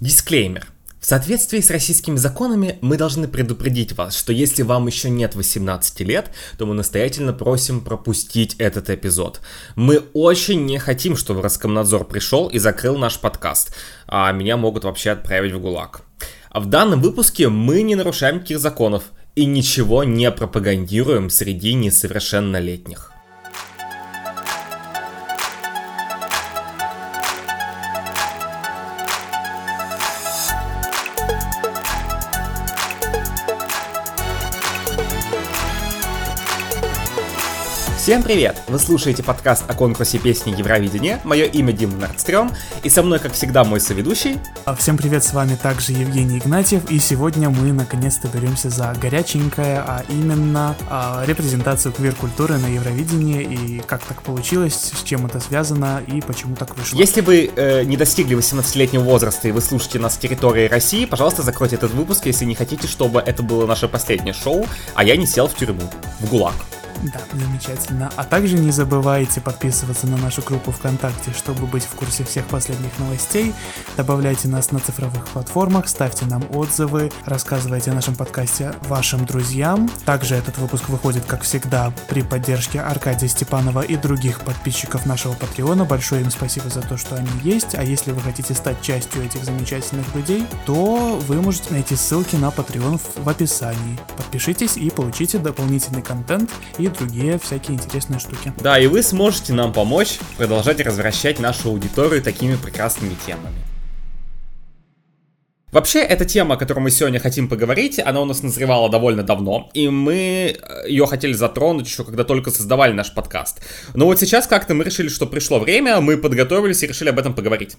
Дисклеймер. В соответствии с российскими законами мы должны предупредить вас, что если вам еще нет 18 лет, то мы настоятельно просим пропустить этот эпизод. Мы очень не хотим, чтобы Роскомнадзор пришел и закрыл наш подкаст, а меня могут вообще отправить в ГУЛАГ. А в данном выпуске мы не нарушаем никаких законов и ничего не пропагандируем среди несовершеннолетних. Всем привет! Вы слушаете подкаст о конкурсе песни Евровидения. Мое имя Дима Нордстрём, и со мной, как всегда, мой соведущий. А, всем привет, с вами также Евгений Игнатьев, и сегодня мы наконец-то беремся за горяченькое, а именно а, репрезентацию квир-культуры на Евровидении, и как так получилось, с чем это связано, и почему так вышло. Если вы э, не достигли 18-летнего возраста и вы слушаете нас с территории России, пожалуйста, закройте этот выпуск, если не хотите, чтобы это было наше последнее шоу, а я не сел в тюрьму, в ГУЛАГ. Да, замечательно. А также не забывайте подписываться на нашу группу ВКонтакте, чтобы быть в курсе всех последних новостей. Добавляйте нас на цифровых платформах, ставьте нам отзывы, рассказывайте о нашем подкасте вашим друзьям. Также этот выпуск выходит, как всегда, при поддержке Аркадия Степанова и других подписчиков нашего Патреона. Большое им спасибо за то, что они есть. А если вы хотите стать частью этих замечательных людей, то вы можете найти ссылки на Patreon в описании. Подпишитесь и получите дополнительный контент и другие всякие интересные штуки. Да, и вы сможете нам помочь продолжать развращать нашу аудиторию такими прекрасными темами. Вообще, эта тема, о которой мы сегодня хотим поговорить, она у нас назревала довольно давно, и мы э, ее хотели затронуть еще, когда только создавали наш подкаст. Но вот сейчас как-то мы решили, что пришло время, мы подготовились и решили об этом поговорить.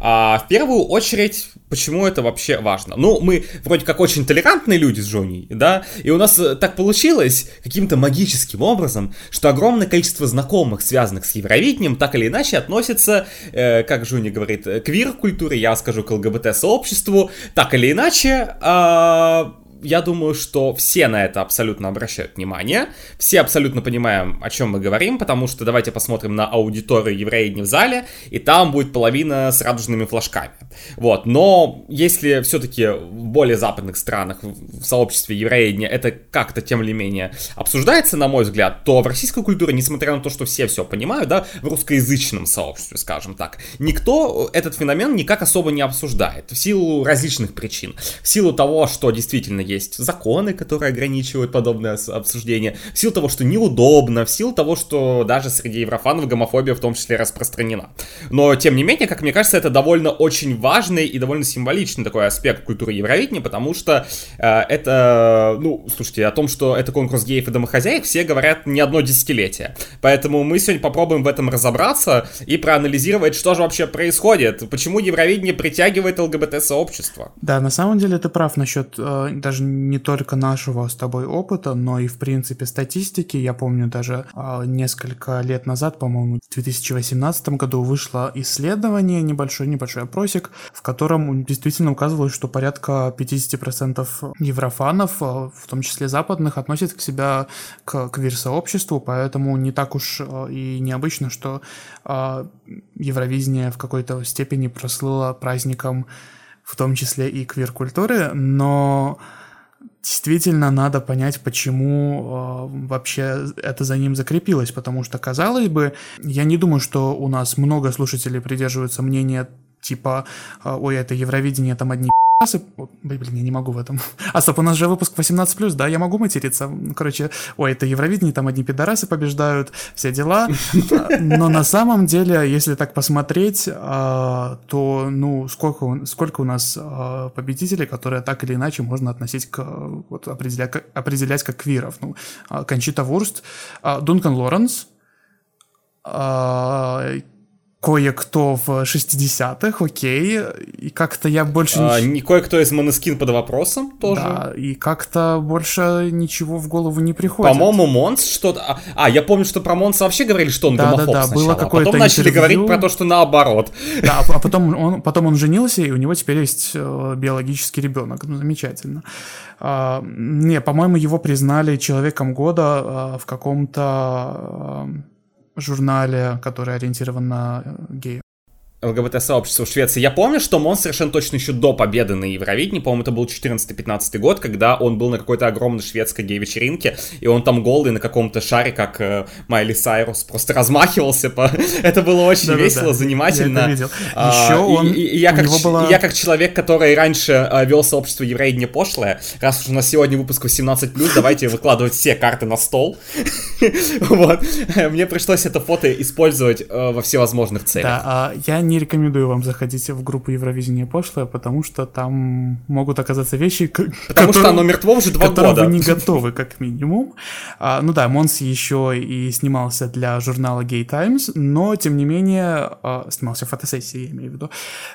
А, в первую очередь, почему это вообще важно? Ну, мы вроде как очень толерантные люди с Жоней, да, и у нас э, так получилось каким-то магическим образом, что огромное количество знакомых, связанных с Евровидением, так или иначе относится, э, как Жуни говорит, к квир-культуре, я скажу, к ЛГБТ-сообществу, так или иначе, а, я думаю, что все на это абсолютно обращают внимание, все абсолютно понимаем, о чем мы говорим, потому что давайте посмотрим на аудиторию евреи в зале, и там будет половина с радужными флажками. Вот, но если все-таки в более западных странах, в сообществе евреи это как-то тем не менее обсуждается, на мой взгляд, то в российской культуре, несмотря на то, что все все понимают, да, в русскоязычном сообществе, скажем так, никто этот феномен никак особо не обсуждает, в силу различных причин. В силу того, что действительно есть законы, которые ограничивают подобное обсуждение, в силу того, что неудобно, в силу того, что даже среди еврофанов гомофобия в том числе распространена. Но, тем не менее, как мне кажется, это довольно очень важный и довольно символичный такой аспект культуры Евровидения, потому что э, это, ну, слушайте, о том, что это конкурс геев и домохозяек, все говорят не одно десятилетие. Поэтому мы сегодня попробуем в этом разобраться и проанализировать, что же вообще происходит, почему Евровидение притягивает ЛГБТ-сообщество. Да, на самом деле ты прав насчет э, даже не только нашего с тобой опыта, но и, в принципе, статистики. Я помню даже э, несколько лет назад, по-моему, в 2018 году вышло исследование, небольшой, небольшой опросик, в котором действительно указывалось, что порядка 50% еврофанов, э, в том числе западных, относят к себя к квир-сообществу, поэтому не так уж э, и необычно, что Евровидение в какой-то степени прослыло праздником в том числе и квир-культуры, но действительно надо понять, почему э, вообще это за ним закрепилось, потому что, казалось бы, я не думаю, что у нас много слушателей придерживаются мнения типа, э, ой, это Евровидение, там одни Блин, я не могу в этом. А, стоп, у нас же выпуск 18+, да, я могу материться. Короче, ой, это Евровидение, там одни пидорасы побеждают, все дела. Но на самом деле, если так посмотреть, а, то, ну, сколько, сколько у нас а, победителей, которые так или иначе можно относить к, вот, определять, определять как квиров. Ну, а, Кончита Вурст, Дункан Лоренс, кое-кто в 60-х, окей, и как-то я больше... А, не кое-кто из Måneskin под вопросом тоже. Да, и как-то больше ничего в голову не приходит. По-моему, Монс что-то... А, а, я помню, что про Монса вообще говорили, что он да, гомофоб да, да, сначала, было какое-то а потом начали говорить про то, что наоборот. Да, а потом он, потом он женился, и у него теперь есть э, биологический ребенок. Ну, замечательно. А, не, по-моему, его признали человеком года а, в каком-то журнале, который ориентирован на э, геев. ЛГБТ-сообщества в Швеции. Я помню, что Мон совершенно точно еще до победы на Евровидении, по-моему, это был 14-15 год, когда он был на какой-то огромной шведской гей-вечеринке, и он там голый на каком-то шаре, как э, Майли Сайрус, просто размахивался. По... это было очень да, весело, да, занимательно. Я это видел. А, еще он... И, и, и я, как, была... я как человек, который раньше э, вел сообщество Евровидение пошлое, раз уж у нас сегодня выпуск 18+, давайте выкладывать все карты на стол. вот. Мне пришлось это фото использовать э, во всевозможных целях. Да, а я не рекомендую вам заходить в группу Евровидение пошлое, потому что там могут оказаться вещи, Потому которые, что оно мертво уже два года. вы не готовы, как минимум. А, ну да, Монс еще и снимался для журнала Gay Times, но, тем не менее, а, снимался в фотосессии, я имею в виду.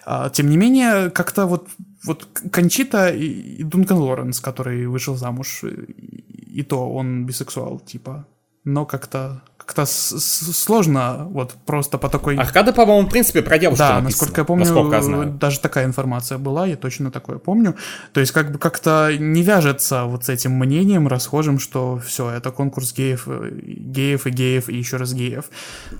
А, тем не менее, как-то вот вот Кончита и Дункан Лоренс, который вышел замуж, и то он бисексуал, типа. Но как-то как-то сложно вот просто по такой... Аркада, по-моему, в принципе, про девушку Да, написано, насколько я помню, насколько я знаю. даже такая информация была, я точно такое помню. То есть как бы как-то не вяжется вот с этим мнением расхожим, что все, это конкурс геев, геев и геев и еще раз геев.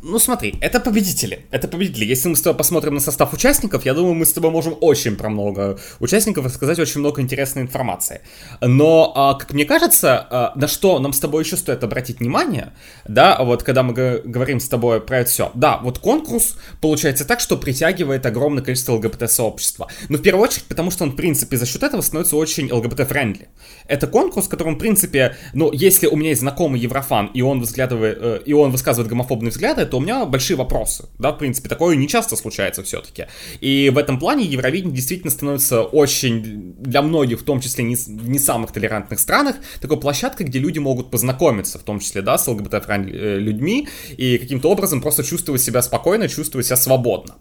Ну смотри, это победители, это победители. Если мы с тобой посмотрим на состав участников, я думаю, мы с тобой можем очень про много участников рассказать очень много интересной информации. Но, а, как мне кажется, а, на что нам с тобой еще стоит обратить внимание, да, вот вот когда мы говорим с тобой про это все. Да, вот конкурс получается так, что притягивает огромное количество ЛГБТ-сообщества. Но в первую очередь, потому что он, в принципе, за счет этого становится очень ЛГБТ- friendly. Это конкурс, в котором, в принципе, ну, если у меня есть знакомый еврофан, и он, взглядывает, э, и он высказывает гомофобные взгляды, то у меня большие вопросы. Да, в принципе, такое не часто случается все-таки. И в этом плане Евровидение действительно становится очень, для многих, в том числе не, не самых толерантных странах, такой площадкой, где люди могут познакомиться, в том числе, да, с ЛГБТ- friendly людьми и каким-то образом просто чувствовать себя спокойно, чувствовать себя свободно.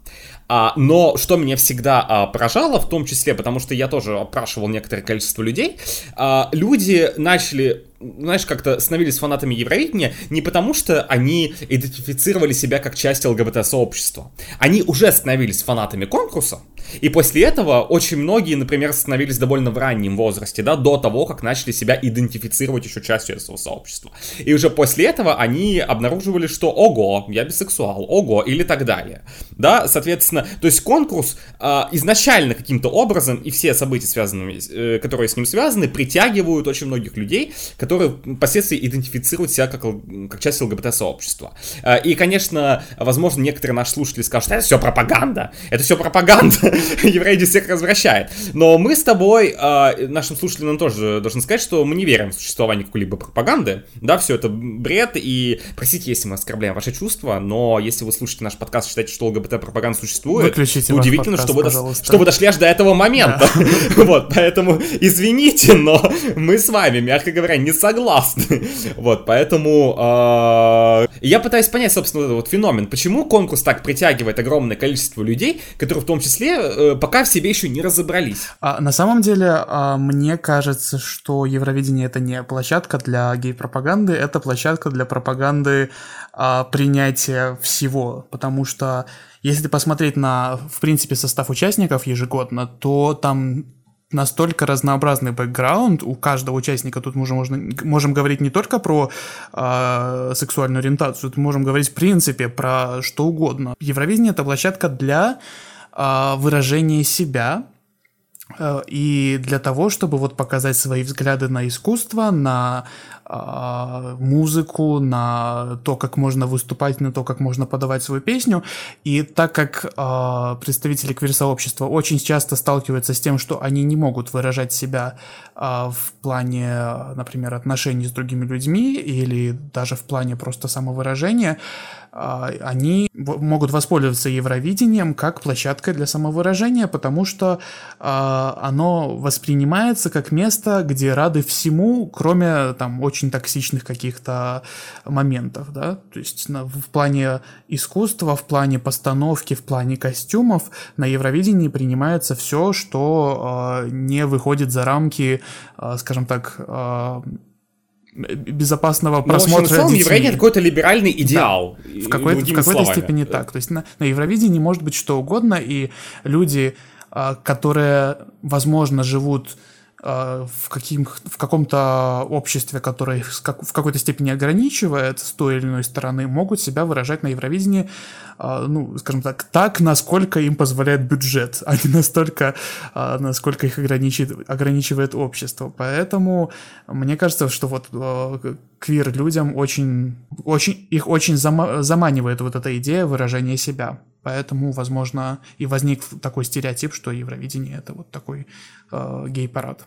А, но что меня всегда а, поражало, в том числе, потому что я тоже опрашивал некоторое количество людей, а, люди начали знаешь, как-то становились фанатами Евровидения не потому, что они идентифицировали себя как часть ЛГБТ-сообщества. Они уже становились фанатами конкурса, и после этого очень многие, например, становились довольно в раннем возрасте, да, до того, как начали себя идентифицировать еще частью этого сообщества. И уже после этого они обнаруживали, что ого, я бисексуал, ого, или так далее. Да, соответственно, то есть конкурс э, изначально каким-то образом и все события, связанные, э, которые с ним связаны, притягивают очень многих людей, которые впоследствии идентифицируют себя как, как часть ЛГБТ-сообщества. Э, и, конечно, возможно, некоторые наши слушатели скажут, это все пропаганда, это все пропаганда, евреи всех развращает. Но мы с тобой, э, нашим слушателям тоже должны сказать, что мы не верим в существование какой-либо пропаганды. Да, все это бред, и простите, если мы оскорбляем ваши чувства, но если вы слушаете наш подкаст, считаете, что ЛГБТ-пропаганда существует, Выключите удивительно, подкаст, что, вы до, что вы дошли аж до этого момента. Да. вот, поэтому извините, но мы с вами, мягко говоря, не согласны. вот, поэтому э, я пытаюсь понять, собственно, этот вот феномен, почему конкурс так притягивает огромное количество людей, которые в том числе э, пока в себе еще не разобрались. А, на самом деле, а, мне кажется, что Евровидение это не площадка для гей-пропаганды, это площадка для пропаганды а, принятия всего, потому что если посмотреть на, в принципе, состав участников ежегодно, то там настолько разнообразный бэкграунд у каждого участника. Тут мы можно, можем говорить не только про э, сексуальную ориентацию, тут можем говорить в принципе про что угодно. Евровидение это площадка для э, выражения себя, и для того, чтобы вот показать свои взгляды на искусство, на а, музыку, на то, как можно выступать, на то, как можно подавать свою песню. И так как э, представители квир-сообщества очень часто сталкиваются с тем, что они не могут выражать себя э, в плане, например, отношений с другими людьми или даже в плане просто самовыражения, они могут воспользоваться Евровидением как площадкой для самовыражения, потому что оно воспринимается как место, где рады всему, кроме там очень токсичных каких-то моментов, да, то есть в плане искусства, в плане постановки, в плане костюмов на Евровидении принимается все, что э, не выходит за рамки, скажем так, безопасного просмотра ну, в детей. Евровидение какой-то либеральный идеал. Да, в, какой-то, в какой-то степени так. То есть на, на Евровидении может быть что угодно, и люди, которые, возможно, живут в, каким, в каком-то обществе, которое в какой-то степени ограничивает с той или иной стороны, могут себя выражать на Евровидении, э, ну, скажем так, так, насколько им позволяет бюджет, а не настолько, э, насколько их ограничивает, ограничивает общество. Поэтому мне кажется, что вот квир-людям очень, очень, их очень заманивает вот эта идея выражения себя. Поэтому, возможно, и возник такой стереотип, что Евровидение это вот такой э, гей-парад.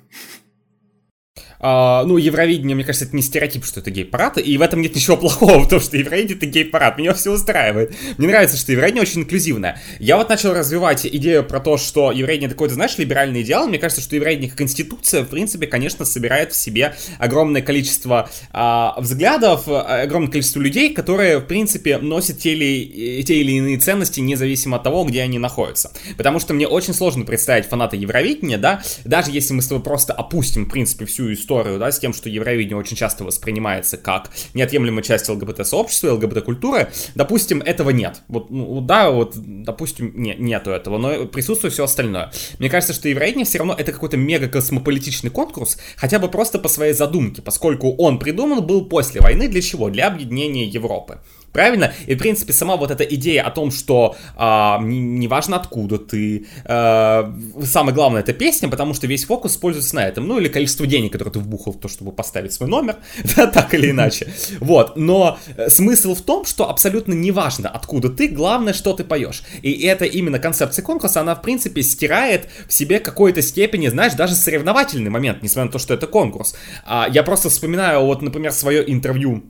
Uh, ну, Евровидение, мне кажется, это не стереотип, что это гей-парад, и в этом нет ничего плохого, потому что Евровидение это гей-парад, меня все устраивает. Мне нравится, что Евровидение очень инклюзивное. Я вот начал развивать идею про то, что Евровидение это какой-то, знаешь, либеральный идеал. Мне кажется, что Евровидение как институция, в принципе, конечно, собирает в себе огромное количество uh, взглядов, огромное количество людей, которые, в принципе, носят те или, те или иные ценности, независимо от того, где они находятся. Потому что мне очень сложно представить фаната Евровидения, да, даже если мы с тобой просто опустим, в принципе, всю историю да, с тем, что Евровидение очень часто воспринимается как неотъемлемая часть ЛГБТ-сообщества, ЛГБТ-культуры, допустим, этого нет. Вот, ну, да, вот, допустим, не, нету этого, но присутствует все остальное. Мне кажется, что Евровидение все равно это какой-то мега-космополитичный конкурс, хотя бы просто по своей задумке, поскольку он придуман был после войны для чего? Для объединения Европы. Правильно? И, в принципе, сама вот эта идея о том, что а, неважно не откуда ты, а, самое главное, это песня, потому что весь фокус используется на этом. Ну, или количество денег, которые ты вбухал в то, чтобы поставить свой номер, да, так или иначе. Вот. Но э, смысл в том, что абсолютно неважно, откуда ты, главное, что ты поешь. И это именно концепция конкурса, она, в принципе, стирает в себе какой-то степени, знаешь, даже соревновательный момент, несмотря на то, что это конкурс. А, я просто вспоминаю, вот, например, свое интервью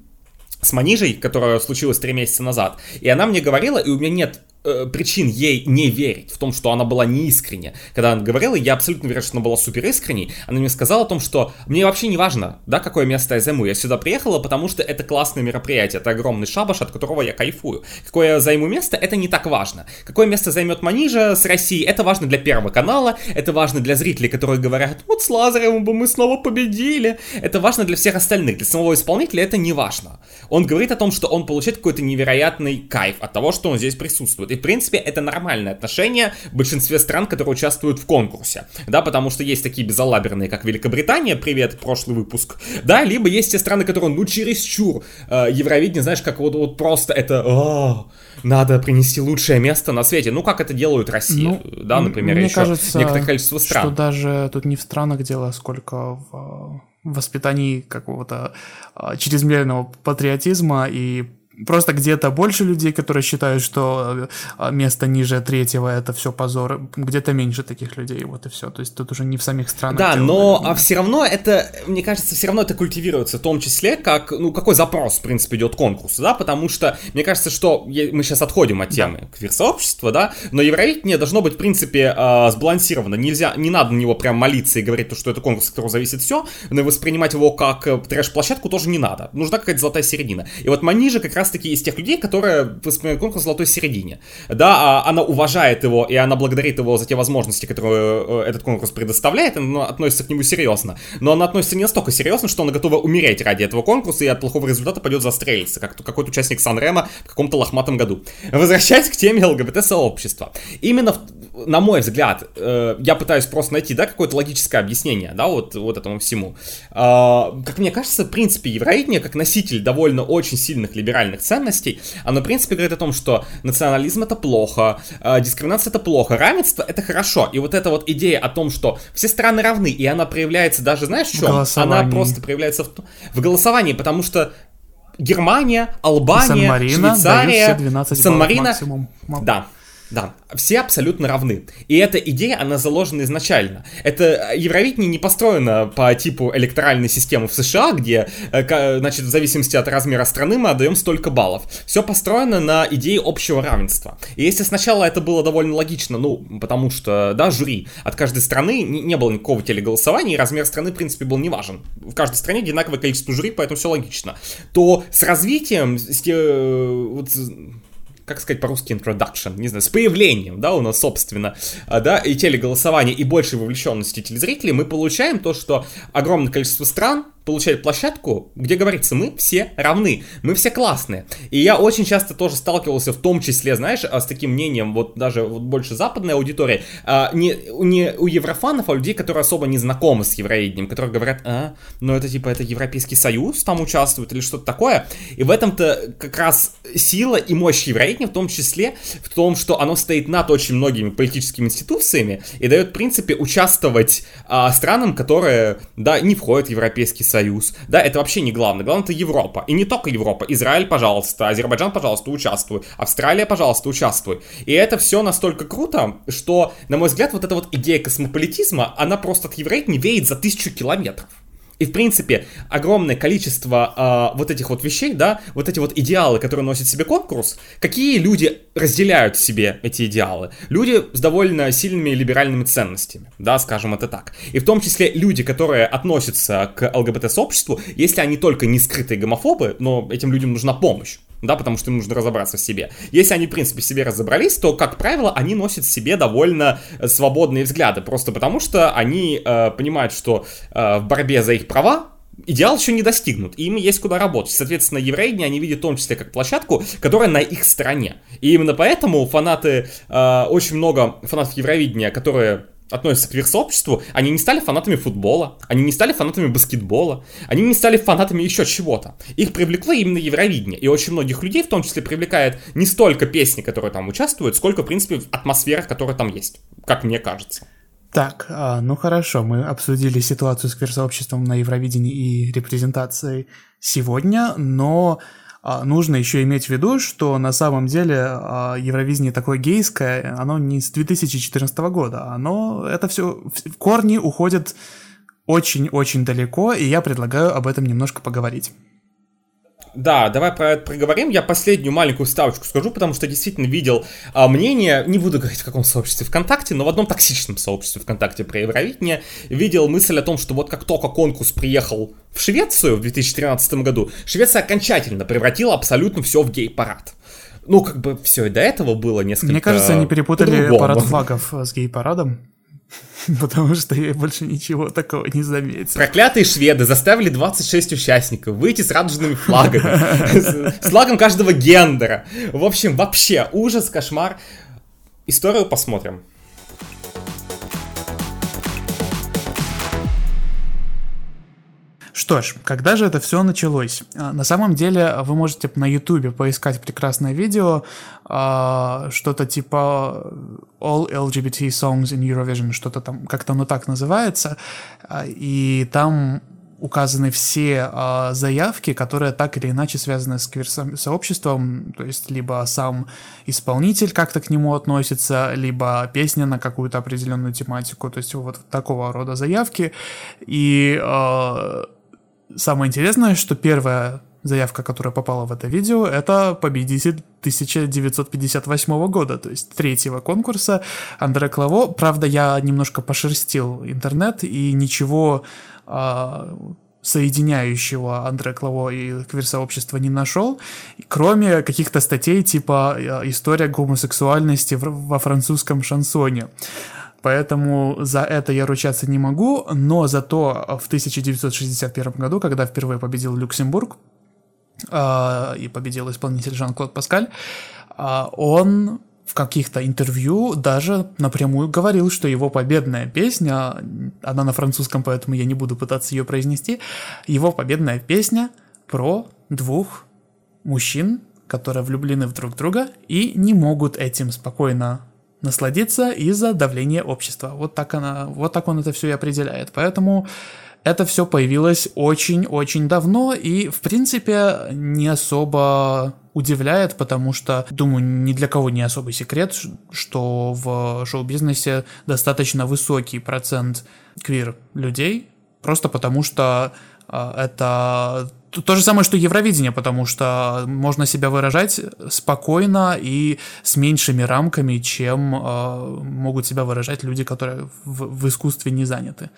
с Манижей, которое случилось три месяца назад, и она мне говорила, и у меня нет э, причин ей не верить в том, что она была неискренне. Когда она говорила, я абсолютно уверен, что она была супер искренней. Она мне сказала о том, что мне вообще не важно, да, какое место я займу. Я сюда приехала, потому что это классное мероприятие, это огромный шабаш, от которого я кайфую. Какое я займу место, это не так важно. Какое место займет Манижа с России, это важно для Первого канала, это важно для зрителей, которые говорят, вот с Лазаревым бы мы снова победили. Это важно для всех остальных. Для самого исполнителя это не важно. Он говорит о том, что он получает какой-то невероятный кайф от того, что он здесь присутствует. И в принципе, это нормальное отношение в большинстве стран, которые участвуют в конкурсе, да, потому что есть такие безалаберные, как Великобритания, привет, прошлый выпуск, да, либо есть те страны, которые, ну, чересчур э, Евровидение, знаешь, как вот, вот просто это, о, надо принести лучшее место на свете, ну, как это делают Россия, ну, да, например, мне еще кажется, некоторое количество стран. что даже тут не в странах дело, сколько в воспитании какого-то а, чрезмерного патриотизма и просто где-то больше людей, которые считают, что э, место ниже третьего это все позор, где-то меньше таких людей, вот и все. То есть тут уже не в самих странах. Да, но а все равно это, мне кажется, все равно это культивируется, в том числе, как, ну, какой запрос, в принципе, идет конкурс, да, потому что мне кажется, что мы сейчас отходим от темы да. квир-сообщества, да, но Евровидение должно быть, в принципе, э, сбалансировано. Нельзя, не надо на него прям молиться и говорить, что это конкурс, от которого зависит все, но воспринимать его как э, трэш-площадку тоже не надо. Нужна какая-то золотая середина. И вот Манижа как раз раз-таки из тех людей, которые воспринимают конкурс в золотой середине. Да, а она уважает его, и она благодарит его за те возможности, которые э, этот конкурс предоставляет, она относится к нему серьезно. Но она относится не настолько серьезно, что она готова умереть ради этого конкурса и от плохого результата пойдет застрелиться, как какой-то участник Санрема в каком-то лохматом году. Возвращаясь к теме ЛГБТ-сообщества. Именно, на мой взгляд, э, я пытаюсь просто найти, да, какое-то логическое объяснение, да, вот, вот этому всему. А, как мне кажется, в принципе, евроидение, как носитель довольно очень сильных либеральных ценностей, оно, в принципе, говорит о том, что национализм это плохо, э, дискриминация это плохо, равенство это хорошо. И вот эта вот идея о том, что все страны равны, и она проявляется даже, знаешь, в чем? Она просто проявляется в, в голосовании, потому что Германия, Албания, Швейцария, Сан-Марино, да, да, все абсолютно равны. И эта идея, она заложена изначально. Это Евровидение не построено по типу электоральной системы в США, где, э, значит, в зависимости от размера страны мы отдаем столько баллов. Все построено на идее общего равенства. И если сначала это было довольно логично, ну, потому что, да, жюри от каждой страны не, не было никакого телеголосования, и размер страны, в принципе, был не важен. В каждой стране одинаковое количество жюри, поэтому все логично. То с развитием, с, э, вот, как сказать по-русски introduction, не знаю, с появлением, да, у нас, собственно, а, да, и телеголосования, и большей вовлеченности телезрителей, мы получаем то, что огромное количество стран получает площадку, где говорится, мы все равны, мы все классные. И я очень часто тоже сталкивался в том числе, знаешь, с таким мнением, вот даже вот больше западной аудитории, а, не, не у еврофанов, а у людей, которые особо не знакомы с евровидением, которые говорят, а, ну это типа это Европейский Союз там участвует или что-то такое. И в этом-то как раз сила и мощь евровидения в том числе в том, что оно стоит над очень многими политическими институциями и дает, в принципе, участвовать а, странам, которые, да, не входят в Европейский Союз. Да, это вообще не главное. Главное это Европа. И не только Европа. Израиль, пожалуйста. Азербайджан, пожалуйста, участвуй. Австралия, пожалуйста, участвуй. И это все настолько круто, что, на мой взгляд, вот эта вот идея космополитизма, она просто от евреев не веет за тысячу километров. И, в принципе, огромное количество э, вот этих вот вещей, да, вот эти вот идеалы, которые носит себе конкурс, какие люди разделяют в себе эти идеалы? Люди с довольно сильными либеральными ценностями, да, скажем это так. И в том числе люди, которые относятся к ЛГБТ-сообществу, если они только не скрытые гомофобы, но этим людям нужна помощь да, потому что им нужно разобраться в себе. Если они, в принципе, в себе разобрались, то, как правило, они носят в себе довольно э, свободные взгляды, просто потому что они э, понимают, что э, в борьбе за их права идеал еще не достигнут, и им есть куда работать. Соответственно, евреи они видят в том числе как площадку, которая на их стороне. И именно поэтому фанаты, э, очень много фанатов Евровидения, которые относятся к версообществу, они не стали фанатами футбола, они не стали фанатами баскетбола, они не стали фанатами еще чего-то. Их привлекло именно Евровидение. И очень многих людей, в том числе, привлекает не столько песни, которые там участвуют, сколько, в принципе, атмосфера, которая там есть, как мне кажется. Так, а, ну хорошо, мы обсудили ситуацию с квир-сообществом на Евровидении и репрезентацией сегодня, но нужно еще иметь в виду, что на самом деле а, Евровидение такое гейское, оно не с 2014 года, оно, это все, корни уходят очень-очень далеко, и я предлагаю об этом немножко поговорить. Да, давай про это проговорим. Я последнюю маленькую ставочку скажу, потому что действительно видел а, мнение, не буду говорить в каком сообществе ВКонтакте, но в одном токсичном сообществе ВКонтакте про Евровидение, видел мысль о том, что вот как только конкурс приехал в Швецию в 2013 году, Швеция окончательно превратила абсолютно все в гей-парад. Ну, как бы все и до этого было несколько Мне кажется, они перепутали парад флагов с гей-парадом. Потому что я больше ничего такого не заметил. Проклятые шведы заставили 26 участников выйти с радужными флагами. С флагом каждого гендера. В общем, вообще ужас, кошмар. Историю посмотрим. Что ж, когда же это все началось? А, на самом деле вы можете на YouTube поискать прекрасное видео, а, что-то типа All LGBT Songs in Eurovision, что-то там, как-то оно так называется, а, и там указаны все э, заявки, которые так или иначе связаны с квир-сообществом, то есть либо сам исполнитель как-то к нему относится, либо песня на какую-то определенную тематику, то есть вот такого рода заявки. И э, Самое интересное, что первая заявка, которая попала в это видео, это победитель 1958 года, то есть третьего конкурса Андре Клаво. Правда, я немножко пошерстил интернет и ничего а, соединяющего Андре Клаво и квир-сообщество не нашел, кроме каких-то статей типа а, «История гомосексуальности во французском шансоне». Поэтому за это я ручаться не могу, но зато в 1961 году, когда впервые победил Люксембург, э, и победил исполнитель Жан-Клод Паскаль, э, он в каких-то интервью даже напрямую говорил, что его победная песня, она на французском, поэтому я не буду пытаться ее произнести, его победная песня про двух мужчин, которые влюблены в друг друга и не могут этим спокойно насладиться из-за давления общества. Вот так, она, вот так он это все и определяет. Поэтому это все появилось очень-очень давно и, в принципе, не особо удивляет, потому что, думаю, ни для кого не особый секрет, что в шоу-бизнесе достаточно высокий процент квир-людей, просто потому что э, это то же самое, что Евровидение, потому что можно себя выражать спокойно и с меньшими рамками, чем э, могут себя выражать люди, которые в, в искусстве не заняты.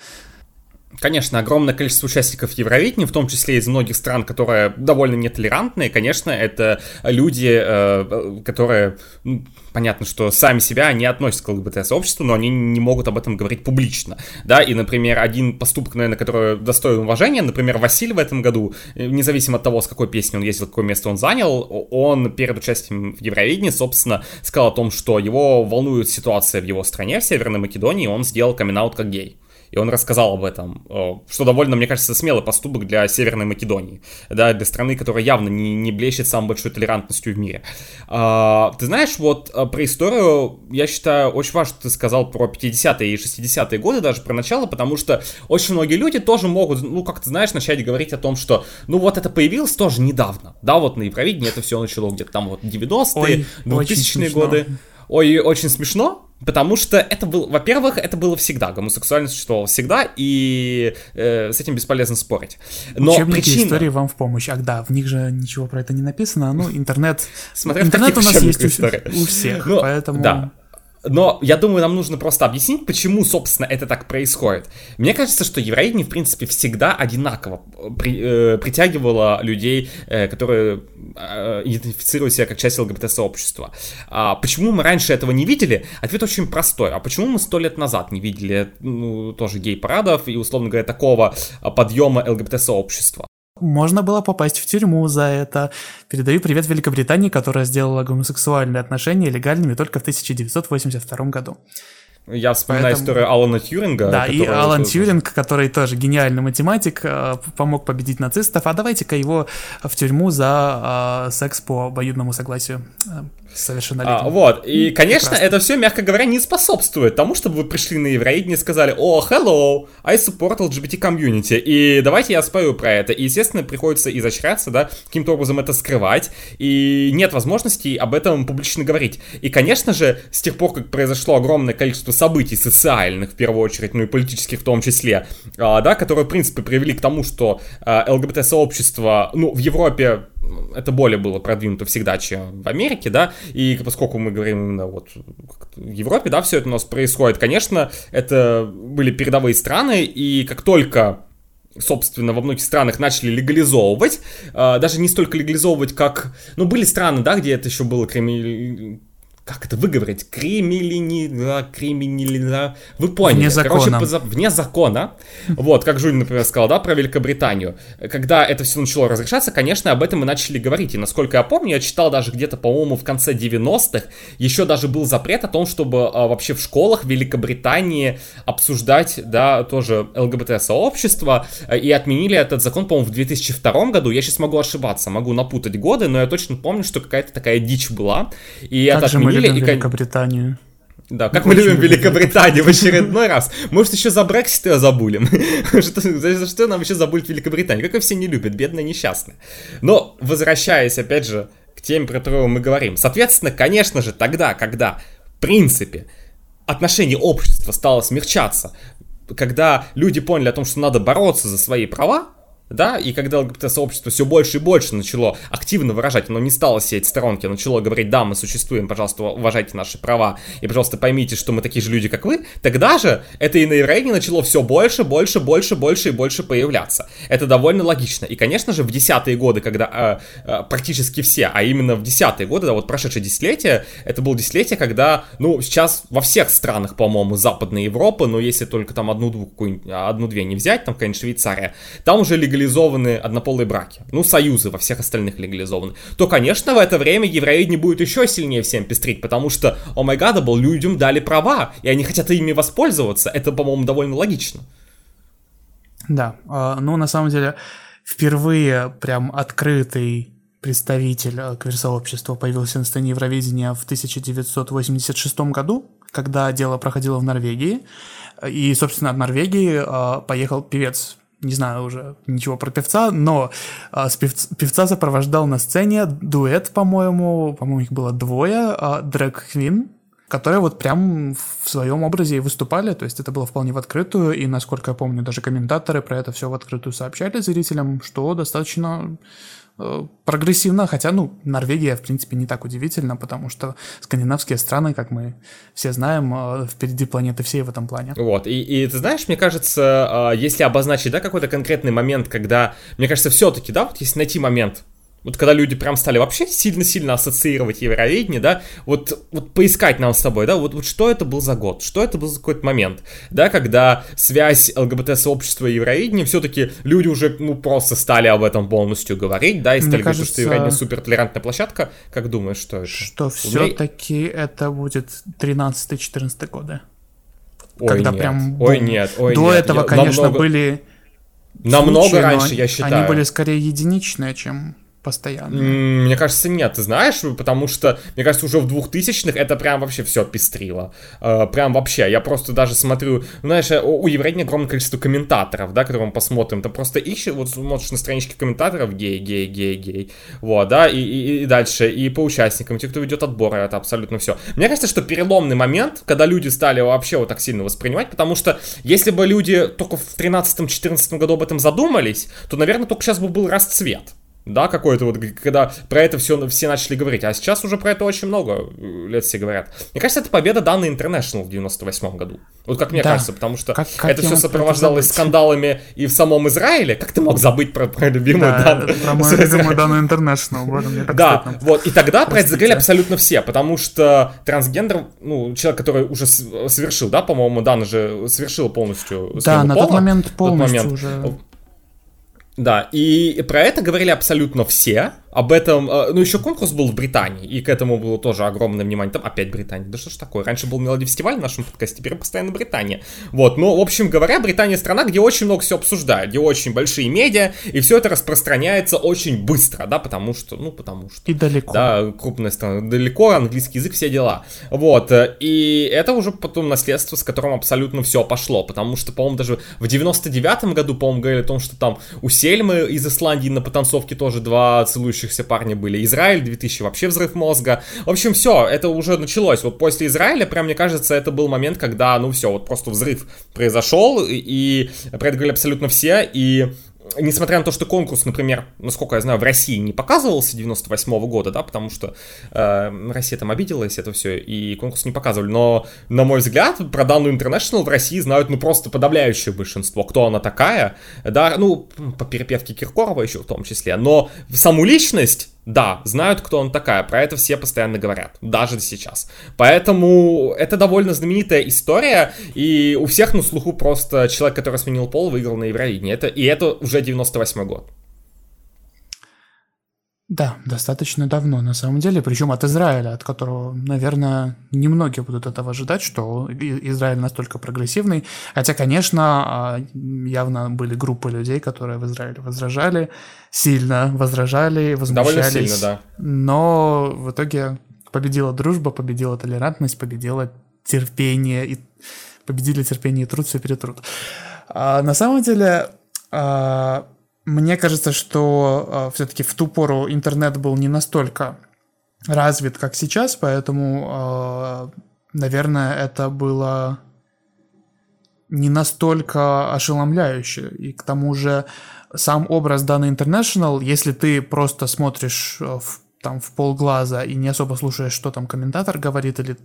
Конечно, огромное количество участников Евровидения, в том числе из многих стран, которые довольно нетолерантные, конечно, это люди, э, которые, ну, понятно, что сами себя не относятся к ЛГБТ-сообществу, но они не могут об этом говорить публично, да, и, например, один поступок, наверное, который достоин уважения, например, Василий в этом году, э, независимо от того, с какой песней он ездил, какое место он занял, он перед участием в Евровидении, собственно, сказал о том, что его волнует ситуация в его стране, в Северной Македонии, и он сделал камин как гей и он рассказал об этом, э, что довольно, мне кажется, смелый поступок для Северной Македонии, да, для страны, которая явно не, не блещет самой большой толерантностью в мире. А, ты знаешь, вот э, про историю, я считаю, очень важно, что ты сказал про 50-е и 60-е годы, даже про начало, потому что очень многие люди тоже могут, ну, как ты знаешь, начать говорить о том, что, ну, вот это появилось тоже недавно, да, вот на Евровидении это все начало где-то там вот 90-е, 2000-е годы. Ой, очень смешно, Потому что это был, во-первых, это было всегда, гомосексуальность существовала всегда, и э, с этим бесполезно спорить. Но Учебники причина... истории вам в помощь. Ах да, в них же ничего про это не написано, ну, интернет... Смотря интернет у нас есть у, у всех, ну, поэтому... Да. Но я думаю, нам нужно просто объяснить, почему, собственно, это так происходит. Мне кажется, что Евровидение, в принципе, всегда одинаково при, э, притягивало людей, э, которые э, идентифицируют себя как часть ЛГБТ-сообщества. А почему мы раньше этого не видели? Ответ очень простой. А почему мы сто лет назад не видели ну, тоже гей-парадов и, условно говоря, такого подъема ЛГБТ-сообщества? Можно было попасть в тюрьму за это. Передаю привет Великобритании, которая сделала гомосексуальные отношения легальными только в 1982 году. Я вспоминаю Поэтому... историю Алана Тьюринга. Да, и Алан Тьюринг, который тоже гениальный математик, э, помог победить нацистов. А давайте-ка его в тюрьму за э, секс по обоюдному согласию. Совершеннолетним. А, вот, и, конечно, Прекрасно. это все, мягко говоря, не способствует тому, чтобы вы пришли на Евровидение и сказали, о, hello, I support LGBT community, и давайте я спою про это. И, естественно, приходится изощряться, да, каким-то образом это скрывать, и нет возможности об этом публично говорить. И, конечно же, с тех пор, как произошло огромное количество событий социальных, в первую очередь, ну и политических в том числе, а, да, которые, в принципе, привели к тому, что а, ЛГБТ-сообщество, ну, в Европе это более было продвинуто всегда, чем в Америке, да, и поскольку мы говорим именно вот в Европе, да, все это у нас происходит, конечно, это были передовые страны, и как только собственно, во многих странах начали легализовывать, э, даже не столько легализовывать, как, ну, были страны, да, где это еще было креми как это выговорить? Криминали... Криминали... Вы поняли. Вне закона. Короче, поза... вне закона. Вот, как Жуль, например, сказал, да, про Великобританию. Когда это все начало разрешаться, конечно, об этом мы начали говорить. И насколько я помню, я читал даже где-то, по-моему, в конце 90-х, еще даже был запрет о том, чтобы а, вообще в школах Великобритании обсуждать, да, тоже ЛГБТ-сообщество. И отменили этот закон, по-моему, в 2002 году. Я сейчас могу ошибаться, могу напутать годы, но я точно помню, что какая-то такая дичь была. И это отменили любим и... Великобританию. Да, как мы, мы любим Великобританию в очередной раз. Может, еще за Брексит забудем. За что нам еще забудет Великобританию? Как ее все не любят, бедная несчастная. Но, возвращаясь, опять же, к теме, про которую мы говорим. Соответственно, конечно же, тогда, когда, в принципе, отношение общества стало смягчаться, когда люди поняли о том, что надо бороться за свои права, да, и когда ЛГБТ-сообщество все больше и больше начало активно выражать, оно не стало сеять сторонки, оно начало говорить, да, мы существуем, пожалуйста, уважайте наши права, и, пожалуйста, поймите, что мы такие же люди, как вы, тогда же это и на Ирейне начало все больше, больше, больше, больше и больше появляться. Это довольно логично. И, конечно же, в десятые годы, когда э, э, практически все, а именно в десятые годы, да, вот прошедшее десятилетие, это было десятилетие, когда, ну, сейчас во всех странах, по-моему, Западной Европы, но если только там одну-две одну, не взять, там, конечно, Швейцария, там уже легализовано легализованы однополые браки, ну, союзы во всех остальных легализованы, то, конечно, в это время Евровидение будет еще сильнее всем пестрить, потому что, oh my God, бл, людям дали права, и они хотят ими воспользоваться. Это, по-моему, довольно логично. Да, а, ну, на самом деле, впервые прям открытый представитель э, квир-сообщества появился на сцене Евровидения в 1986 году, когда дело проходило в Норвегии. И, собственно, от Норвегии э, поехал певец не знаю уже ничего про певца, но а, с певц, певца сопровождал на сцене дуэт, по-моему, по-моему, их было двое, а, Дрэк Квин которые вот прям в своем образе и выступали, то есть это было вполне в открытую, и, насколько я помню, даже комментаторы про это все в открытую сообщали зрителям, что достаточно прогрессивно, хотя, ну, Норвегия, в принципе, не так удивительно, потому что скандинавские страны, как мы все знаем, э, впереди планеты всей в этом плане. Вот, и, и ты знаешь, мне кажется, э, если обозначить, да, какой-то конкретный момент, когда, мне кажется, все-таки, да, вот если найти момент, вот когда люди прям стали вообще сильно-сильно ассоциировать Евровидение, да, вот, вот поискать нам с тобой, да, вот, вот что это был за год, что это был за какой-то момент, да, когда связь ЛГБТ-сообщества и Евровидения, все-таки люди уже, ну, просто стали об этом полностью говорить, да, и стали Мне говорить, кажется, что Евровидение супер толерантная площадка, как думаешь, что это? Что все-таки это будет 13-14 годы. Ой, когда нет, прям ой, нет, ой, До нет. этого, Я конечно, намного... были Намного случаи, раньше, я считаю. Они были скорее единичные, чем постоянно? Мне кажется, нет, ты знаешь, потому что, мне кажется, уже в 2000-х это прям вообще все пестрило. Э, прям вообще, я просто даже смотрю, знаешь, э, у Евредни огромное количество комментаторов, да, которые мы посмотрим, ты просто ищешь, вот смотришь на страничке комментаторов, гей, гей, гей, гей, вот, да, и, и, и дальше, и по участникам, те, кто ведет отборы, это абсолютно все. Мне кажется, что переломный момент, когда люди стали вообще вот так сильно воспринимать, потому что если бы люди только в 13-14 году об этом задумались, то, наверное, только сейчас бы был расцвет да, какой-то вот, когда про это все, все начали говорить, а сейчас уже про это очень много э, лет все говорят. Мне кажется, это победа данной International в 98 году. Вот как мне да. кажется, потому что как, как это все сопровождалось скандалами и в самом Израиле. Как ты мог забыть про, про любимую да, данную? Про мою любимую данную International. Да, вот, и тогда про это заговорили абсолютно все, потому что трансгендер, ну, человек, который уже совершил, да, по-моему, Дана же совершил полностью Да, на тот момент полностью уже да, и про это говорили абсолютно все. Об этом, э, ну, еще конкурс был в Британии, и к этому было тоже огромное внимание. Там опять Британия. Да что ж такое? Раньше был Мелоди фестиваль в нашем подкасте, теперь постоянно Британия. Вот, ну, в общем говоря, Британия страна, где очень много всего обсуждают, где очень большие медиа, и все это распространяется очень быстро, да, потому что, ну, потому что... И далеко. Да, крупная страна, далеко, английский язык, все дела. Вот, э, и это уже потом наследство, с которым абсолютно все пошло, потому что, по-моему, даже в 99-м году, по-моему, говорили о том, что там у Сельмы из Исландии на потанцовке тоже два целующих выдающихся парня были. Израиль 2000 вообще взрыв мозга. В общем, все, это уже началось. Вот после Израиля, прям мне кажется, это был момент, когда, ну все, вот просто взрыв произошел, и про это говорили абсолютно все, и несмотря на то, что конкурс, например, насколько я знаю, в России не показывался 98 -го года, да, потому что э, Россия там обиделась, это все, и конкурс не показывали, но, на мой взгляд, про данную International в России знают, ну, просто подавляющее большинство, кто она такая, да, ну, по перепевке Киркорова еще в том числе, но саму личность да, знают, кто он такая, про это все постоянно говорят, даже сейчас. Поэтому это довольно знаменитая история, и у всех на слуху просто человек, который сменил пол, выиграл на Евровидении. Это, и это уже 98 год. Да, достаточно давно, на самом деле, причем от Израиля, от которого, наверное, немногие будут этого ожидать, что Израиль настолько прогрессивный. Хотя, конечно, а, явно были группы людей, которые в Израиле возражали, сильно возражали, возмущались. Довольно сильно, да. Но в итоге победила дружба, победила толерантность, победила терпение, и победили терпение и труд, все перетрут. А, на самом деле, а, мне кажется, что э, а, все-таки в ту пору интернет был не настолько развит, как сейчас, поэтому, э, наверное, это было не настолько ошеломляюще. И к тому же сам образ данный International, если ты просто смотришь э, в там в полглаза и не особо слушаешь, что там комментатор говорит, или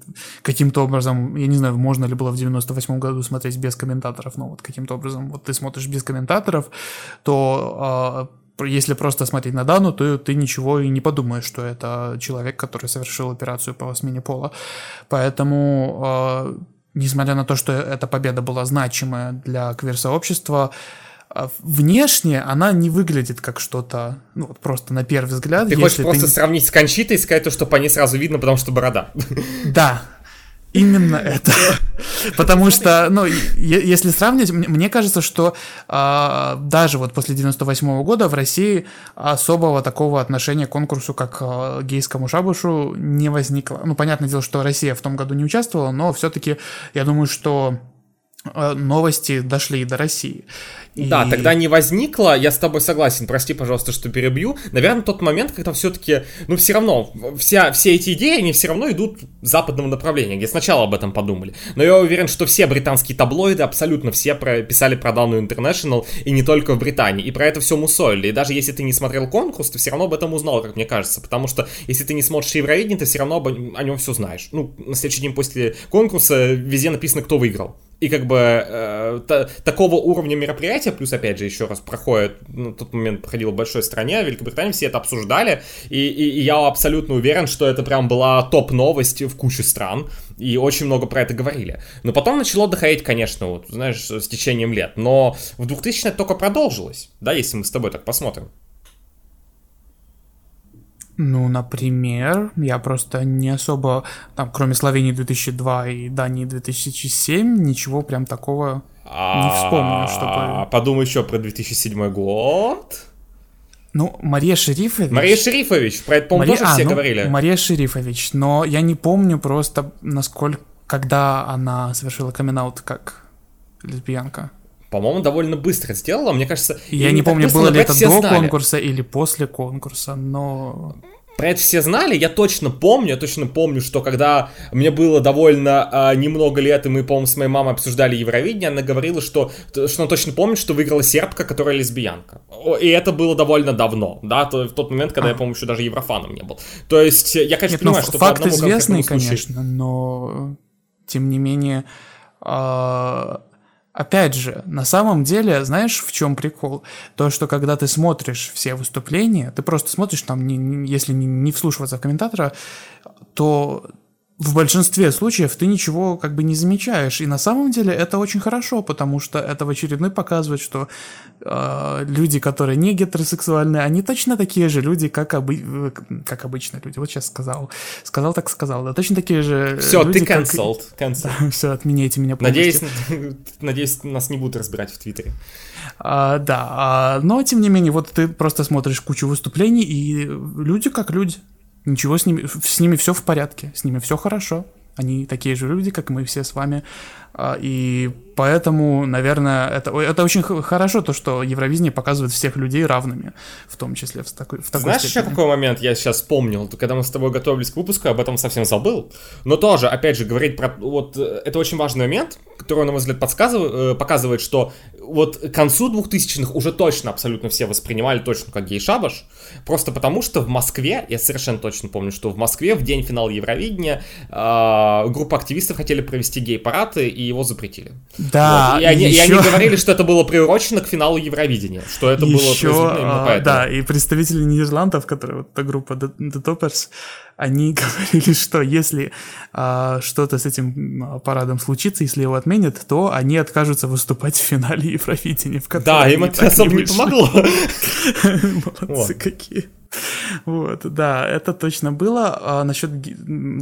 каким-то образом, я не знаю, можно ли было в 98 году смотреть без комментаторов, но вот каким-то образом вот ты смотришь без комментаторов, то э, если просто смотреть на Дану, то ты ничего и не подумаешь, что это человек, который совершил операцию по смене пола. Поэтому, э, несмотря на то, что эта победа была значимая для квир-сообщества, а внешне она не выглядит как что-то, ну, вот просто на первый взгляд. Ты хочешь просто ты... сравнить с Кончитой и сказать то, что по ней сразу видно, потому что борода. Да, Именно это. Потому что, ну, если сравнивать, мне кажется, что а, даже вот после 98 года в России особого такого отношения к конкурсу, как а, гейскому шабушу, не возникло. Ну, понятное дело, что Россия в том году не участвовала, но все-таки я думаю, что новости дошли до России. И... Да, тогда не возникло, я с тобой согласен, прости, пожалуйста, что перебью. Наверное, тот момент, когда все-таки, ну, все равно, вся, все эти идеи, они все равно идут в западном направлении, где сначала об этом подумали. Но я уверен, что все британские таблоиды, абсолютно все про, писали про данную International, и не только в Британии, и про это все мусолили. И даже если ты не смотрел конкурс, ты все равно об этом узнал, как мне кажется, потому что если ты не смотришь Евровидение, ты все равно об, о нем все знаешь. Ну, на следующий день после конкурса везде написано, кто выиграл. И как бы э, та, такого уровня мероприятия, плюс опять же еще раз проходит, на тот момент проходило в большой стране, в Великобритании все это обсуждали, и, и, и я абсолютно уверен, что это прям была топ-новость в куче стран, и очень много про это говорили. Но потом начало доходить, конечно, вот, знаешь, с течением лет, но в 2000 это только продолжилось, да, если мы с тобой так посмотрим. Ну, например, я просто не особо, там, кроме Словении 2002 и Дании 2007, ничего прям такого не вспомню, чтобы... Подумай еще про 2007 год. Ну, Мария Шерифович... Мария Шерифович, про это, по-моему, Мария... тоже а, все ну, говорили. Мария Шерифович, но я не помню просто, насколько, когда она совершила камин как лесбиянка. По-моему, довольно быстро сделала, мне кажется... Я не помню, было ли это до знали. конкурса или после конкурса, но... Про это все знали, я точно помню, я точно помню, что когда мне было довольно а, немного лет, и мы, по-моему, с моей мамой обсуждали Евровидение, она говорила, что, что она точно помнит, что выиграла сербка, которая лесбиянка. И это было довольно давно, да, то, в тот момент, когда а. я, помню, еще даже еврофаном не был. То есть, я, конечно, Нет, ну, понимаю, что факт по известный, конечно, но тем не менее... А Опять же, на самом деле, знаешь, в чем прикол? То, что когда ты смотришь все выступления, ты просто смотришь там, не, не, если не, не вслушиваться в комментатора, то в большинстве случаев ты ничего как бы не замечаешь. И на самом деле это очень хорошо, потому что это в очередной показывает, что э, люди, которые не гетеросексуальные, они точно такие же люди, как, обы... как обычно люди. Вот сейчас сказал. Сказал так сказал. Да, точно такие же Все, люди, ты cancelled. Как... Все, отменяйте меня полностью. Надеюсь, надеюсь, нас не будут разбирать в Твиттере. А, да, а, но тем не менее, вот ты просто смотришь кучу выступлений, и люди как люди. Ничего с ними, с ними все в порядке, с ними все хорошо. Они такие же люди, как мы все с вами. А, и поэтому, наверное, это, это очень хорошо, то, что Евровидение показывает всех людей равными, в том числе в такой, в такой Знаешь, степени. еще какой момент я сейчас вспомнил? Когда мы с тобой готовились к выпуску, об этом совсем забыл. Но тоже, опять же, говорить про... Вот э, это очень важный момент, который, на мой взгляд, подсказывает, э, показывает, что вот к концу 2000-х уже точно абсолютно все воспринимали точно как гей-шабаш. Просто потому, что в Москве, я совершенно точно помню, что в Москве в день финала Евровидения э, группа активистов хотели провести гей-парад, и его запретили. Да, вот. и, они, еще... и они говорили, что это было приурочено к финалу Евровидения, что это еще, было произведено именно поэтому. Да, и представители Нидерландов, которые вот эта группа The, The Toppers, они говорили, что если а, что-то с этим парадом случится, если его отменят, то они откажутся выступать в финале Евровидения, в котором Да, им это особо не, не помогло. Молодцы какие. Вот, да, это точно было. А насчет...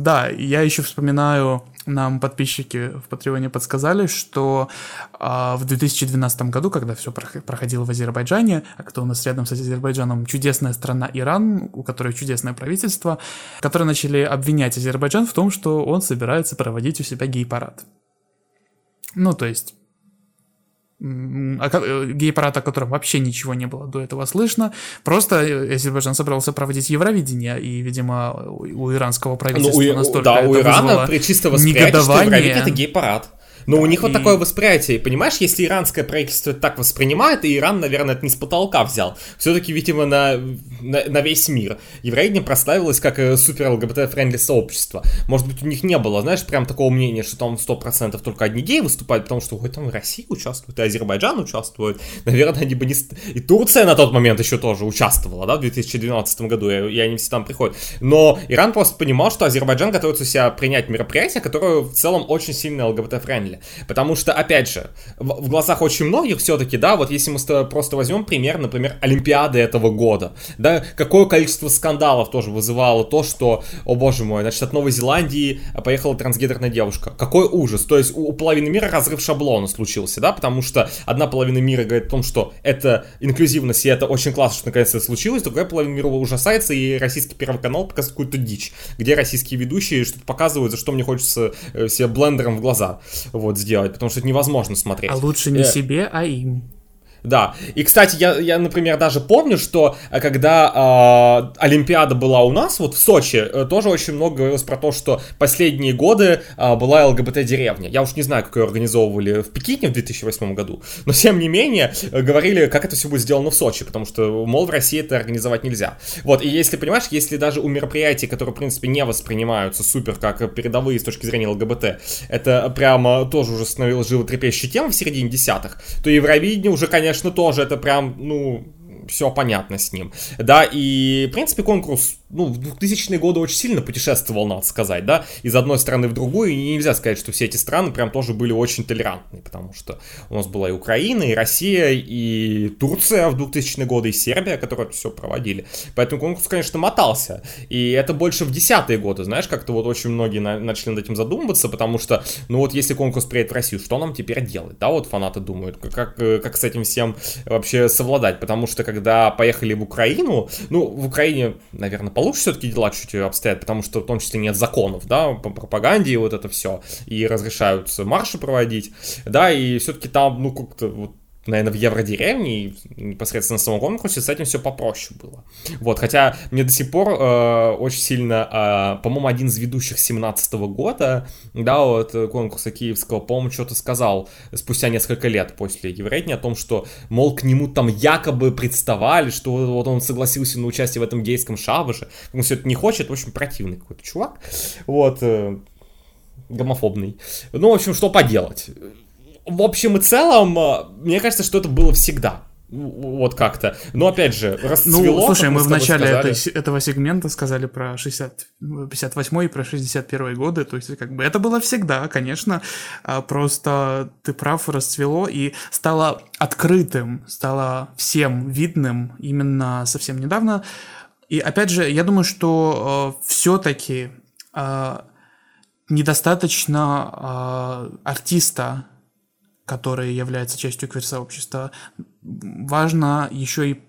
Да, я еще вспоминаю, нам подписчики в Патреоне подсказали, что а, в 2012 году, когда все проходило в Азербайджане, а кто у нас рядом с Азербайджаном, чудесная страна Иран, у которой чудесное правительство, которые начали обвинять Азербайджан в том, что он собирается проводить у себя гей-парад. Ну, то есть гей-парад, о котором вообще ничего не было до этого слышно. Просто э, Азербайджан собрался проводить Евровидение, и, видимо, у иранского правительства ну, у, настолько да, это у Ирана при чисто восприятии, что Евровидение это гей-парад. Но да, у них и... вот такое восприятие, понимаешь, если иранское правительство так воспринимает, и Иран, наверное, это не с потолка взял. Все-таки, видимо, на, на, на весь мир. Евровидение прославилось как э, супер ЛГБТ- friendly сообщество. Может быть, у них не было, знаешь, прям такого мнения, что там 100% только одни геи выступают, потому что ой, там и Россия участвует, и Азербайджан участвует. Наверное, они бы не... И Турция на тот момент еще тоже участвовала, да, в 2012 году, и, и они все там приходят. Но Иран просто понимал, что Азербайджан готовится у себя принять мероприятие, которое в целом очень сильно ЛГБТ- friendly деле. Потому что, опять же, в, в глазах очень многих все-таки, да, вот если мы просто возьмем пример, например, Олимпиады этого года, да, какое количество скандалов тоже вызывало то, что, о боже мой, значит, от Новой Зеландии поехала трансгендерная девушка. Какой ужас. То есть у, у половины мира разрыв шаблона случился, да, потому что одна половина мира говорит о том, что это инклюзивность, и это очень классно, что наконец-то случилось, другая половина мира ужасается, и российский первый канал показывает какую-то дичь, где российские ведущие что-то показывают, за что мне хочется э, себе блендером в глаза. Вот сделать, потому что это невозможно смотреть. А лучше не э... себе, а им. Да. И, кстати, я, я, например, даже помню, что э, когда э, Олимпиада была у нас, вот в Сочи, э, тоже очень много говорилось про то, что последние годы э, была ЛГБТ-деревня. Я уж не знаю, как ее организовывали в Пекине в 2008 году, но, тем не менее, э, говорили, как это все будет сделано в Сочи, потому что, мол, в России это организовать нельзя. Вот, и если, понимаешь, если даже у мероприятий, которые, в принципе, не воспринимаются супер как передовые с точки зрения ЛГБТ, это прямо тоже уже становилось животрепещущей темой в середине десятых, то Евровидение уже, конечно, конечно, тоже это прям, ну, все понятно с ним. Да, и, в принципе, конкурс ну, в 2000-е годы очень сильно путешествовал, надо сказать, да, из одной страны в другую, и нельзя сказать, что все эти страны прям тоже были очень толерантны, потому что у нас была и Украина, и Россия, и Турция в 2000-е годы, и Сербия, которые все проводили. Поэтому конкурс, конечно, мотался, и это больше в десятые годы, знаешь, как-то вот очень многие на- начали над этим задумываться, потому что, ну вот если конкурс приедет в Россию, что нам теперь делать, да, вот фанаты думают, как, как с этим всем вообще совладать, потому что когда поехали в Украину, ну, в Украине, наверное, получше все-таки дела чуть-чуть обстоят, потому что в том числе нет законов, да, по пропаганде и вот это все, и разрешаются марши проводить, да, и все-таки там, ну, как-то вот наверное, в Евродеревне и непосредственно на самом конкурсе с этим все попроще было. Вот, хотя мне до сих пор э, очень сильно, э, по-моему, один из ведущих 17 года, да, вот э, конкурса киевского, по-моему, что-то сказал спустя несколько лет после Евредни о том, что, мол, к нему там якобы представали, что вот он согласился на участие в этом гейском шабаше, он все это не хочет, в общем, противный какой-то чувак, вот, э, гомофобный. Ну, в общем, что поделать в общем и целом, э, мне кажется, что это было всегда. Вот как-то. Но опять же, расцвело. Ну, слушай, мы, в начале этой, этого сегмента сказали про 60, 58 и про 61 годы. То есть, как бы это было всегда, конечно. А просто ты прав, расцвело и стало открытым, стало всем видным именно совсем недавно. И опять же, я думаю, что э, все-таки э, недостаточно э, артиста которые являются частью квир-сообщества, важно еще и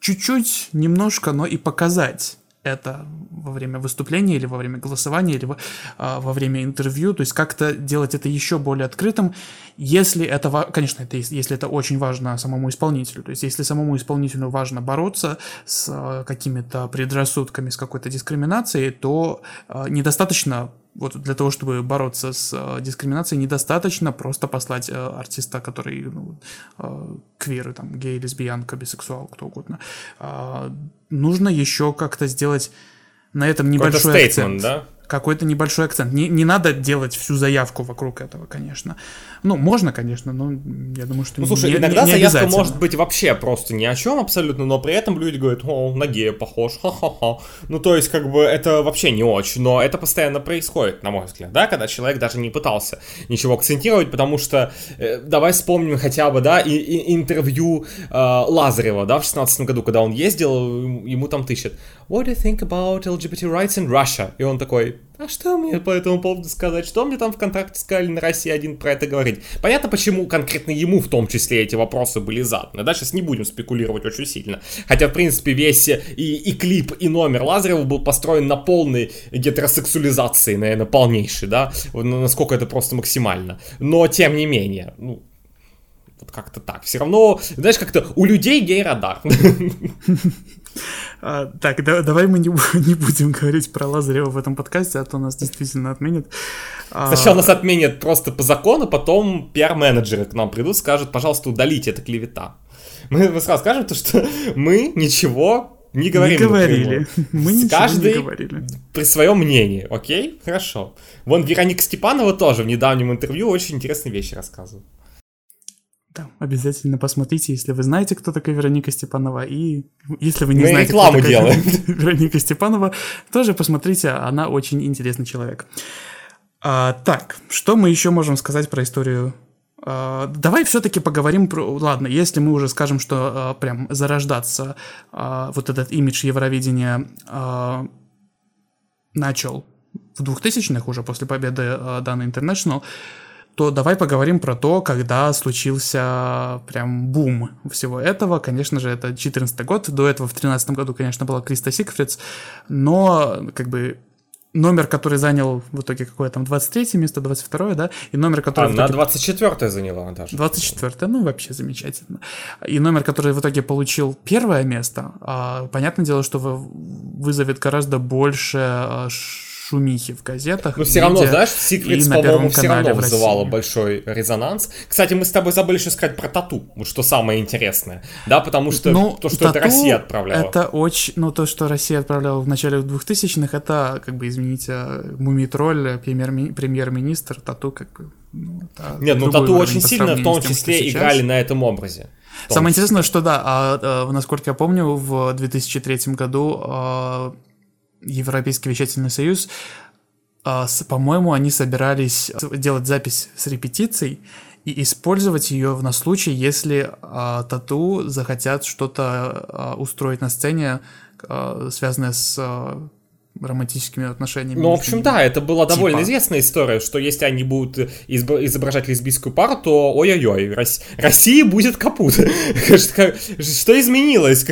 чуть-чуть, немножко, но и показать это во время выступления или во время голосования или во, а, во время интервью, то есть как-то делать это еще более открытым, если это, конечно, это, если это очень важно самому исполнителю, то есть если самому исполнителю важно бороться с а, какими-то предрассудками, с какой-то дискриминацией, то а, недостаточно вот для того, чтобы бороться с э, дискриминацией, недостаточно просто послать э, артиста, который ну, э, квир, там, гей, лесбиянка, бисексуал, кто угодно. Э, нужно еще как-то сделать на этом небольшой акцент. да? какой-то небольшой акцент. Не, не надо делать всю заявку вокруг этого, конечно. Ну, можно, конечно, но я думаю, что Ну, слушай, не, иногда не, не заявка может быть вообще просто ни о чем абсолютно, но при этом люди говорят, о, на гея похож, ха-ха-ха. Ну, то есть, как бы, это вообще не очень, но это постоянно происходит, на мой взгляд, да, когда человек даже не пытался ничего акцентировать, потому что, э, давай вспомним хотя бы, да, и, и интервью э, Лазарева, да, в 16 году, когда он ездил, ему там тыщет, what do you think about LGBT rights in Russia? И он такой, а что мне по этому поводу сказать? Что мне там ВКонтакте сказали на России один про это говорить? Понятно, почему конкретно ему в том числе эти вопросы были заданы. Да, сейчас не будем спекулировать очень сильно. Хотя, в принципе, весь и, и клип, и номер Лазарева был построен на полной гетеросексуализации, наверное, полнейшей, да? Насколько это просто максимально. Но, тем не менее, ну, вот как-то так. Все равно, знаешь, как-то у людей гей-радар. А, так, да, давай мы не, не будем говорить про Лазарева в этом подкасте, а то нас действительно отменят. А, Сначала нас отменят просто по закону, потом пиар-менеджеры к нам придут, скажут, пожалуйста, удалите, это клевета. Мы сразу скажем, то, что мы ничего не говорим. Не говорили. Мы ничего Каждый не говорили. при своем мнении, окей? Хорошо. Вон Вероника Степанова тоже в недавнем интервью очень интересные вещи рассказывала. Да, обязательно посмотрите, если вы знаете, кто такая Вероника Степанова, и если вы не Мы знаете, кто такая делаем. Вероника Степанова, тоже посмотрите, она очень интересный человек. А, так, что мы еще можем сказать про историю Uh, давай все-таки поговорим про... Ладно, если мы уже скажем, что uh, прям зарождаться uh, вот этот имидж Евровидения начал в 2000-х уже после победы uh, Dana International, то давай поговорим про то, когда случился прям бум всего этого. Конечно же, это 14 год. До этого в 13 году, конечно, была Криста Сигфридс, но как бы номер, который занял в итоге какое там 23 место, 22 да, и номер, который... Она итоге... 24 заняла даже. 24 ну вообще замечательно. И номер, который в итоге получил первое место, а, понятное дело, что вызовет гораздо больше а, шумихи в газетах. Но все равно, знаешь, Secrets, по-моему, все равно вызывало большой резонанс. Кстати, мы с тобой забыли еще сказать про тату, вот что самое интересное. Да, потому что ну, то, что это Россия отправляла. Это очень, ну, то, что Россия отправляла в начале 2000-х, это, как бы, извините, мумий-тролль, премьер-министр, тату, как бы, ну, Нет, ну тату очень сильно в том числе тем, играли на этом образе. Самое интересное, что да, а, а, насколько я помню, в 2003 году а, Европейский вещательный союз, а, по-моему, они собирались делать запись с репетицией и использовать ее на случай, если а, тату захотят что-то а, устроить на сцене, связанное с романтическими отношениями. Ну, в общем, да, это была типа. довольно известная история, что если они будут изображать лесбийскую пару, то ой-ой-ой, России будет капут. Что изменилось?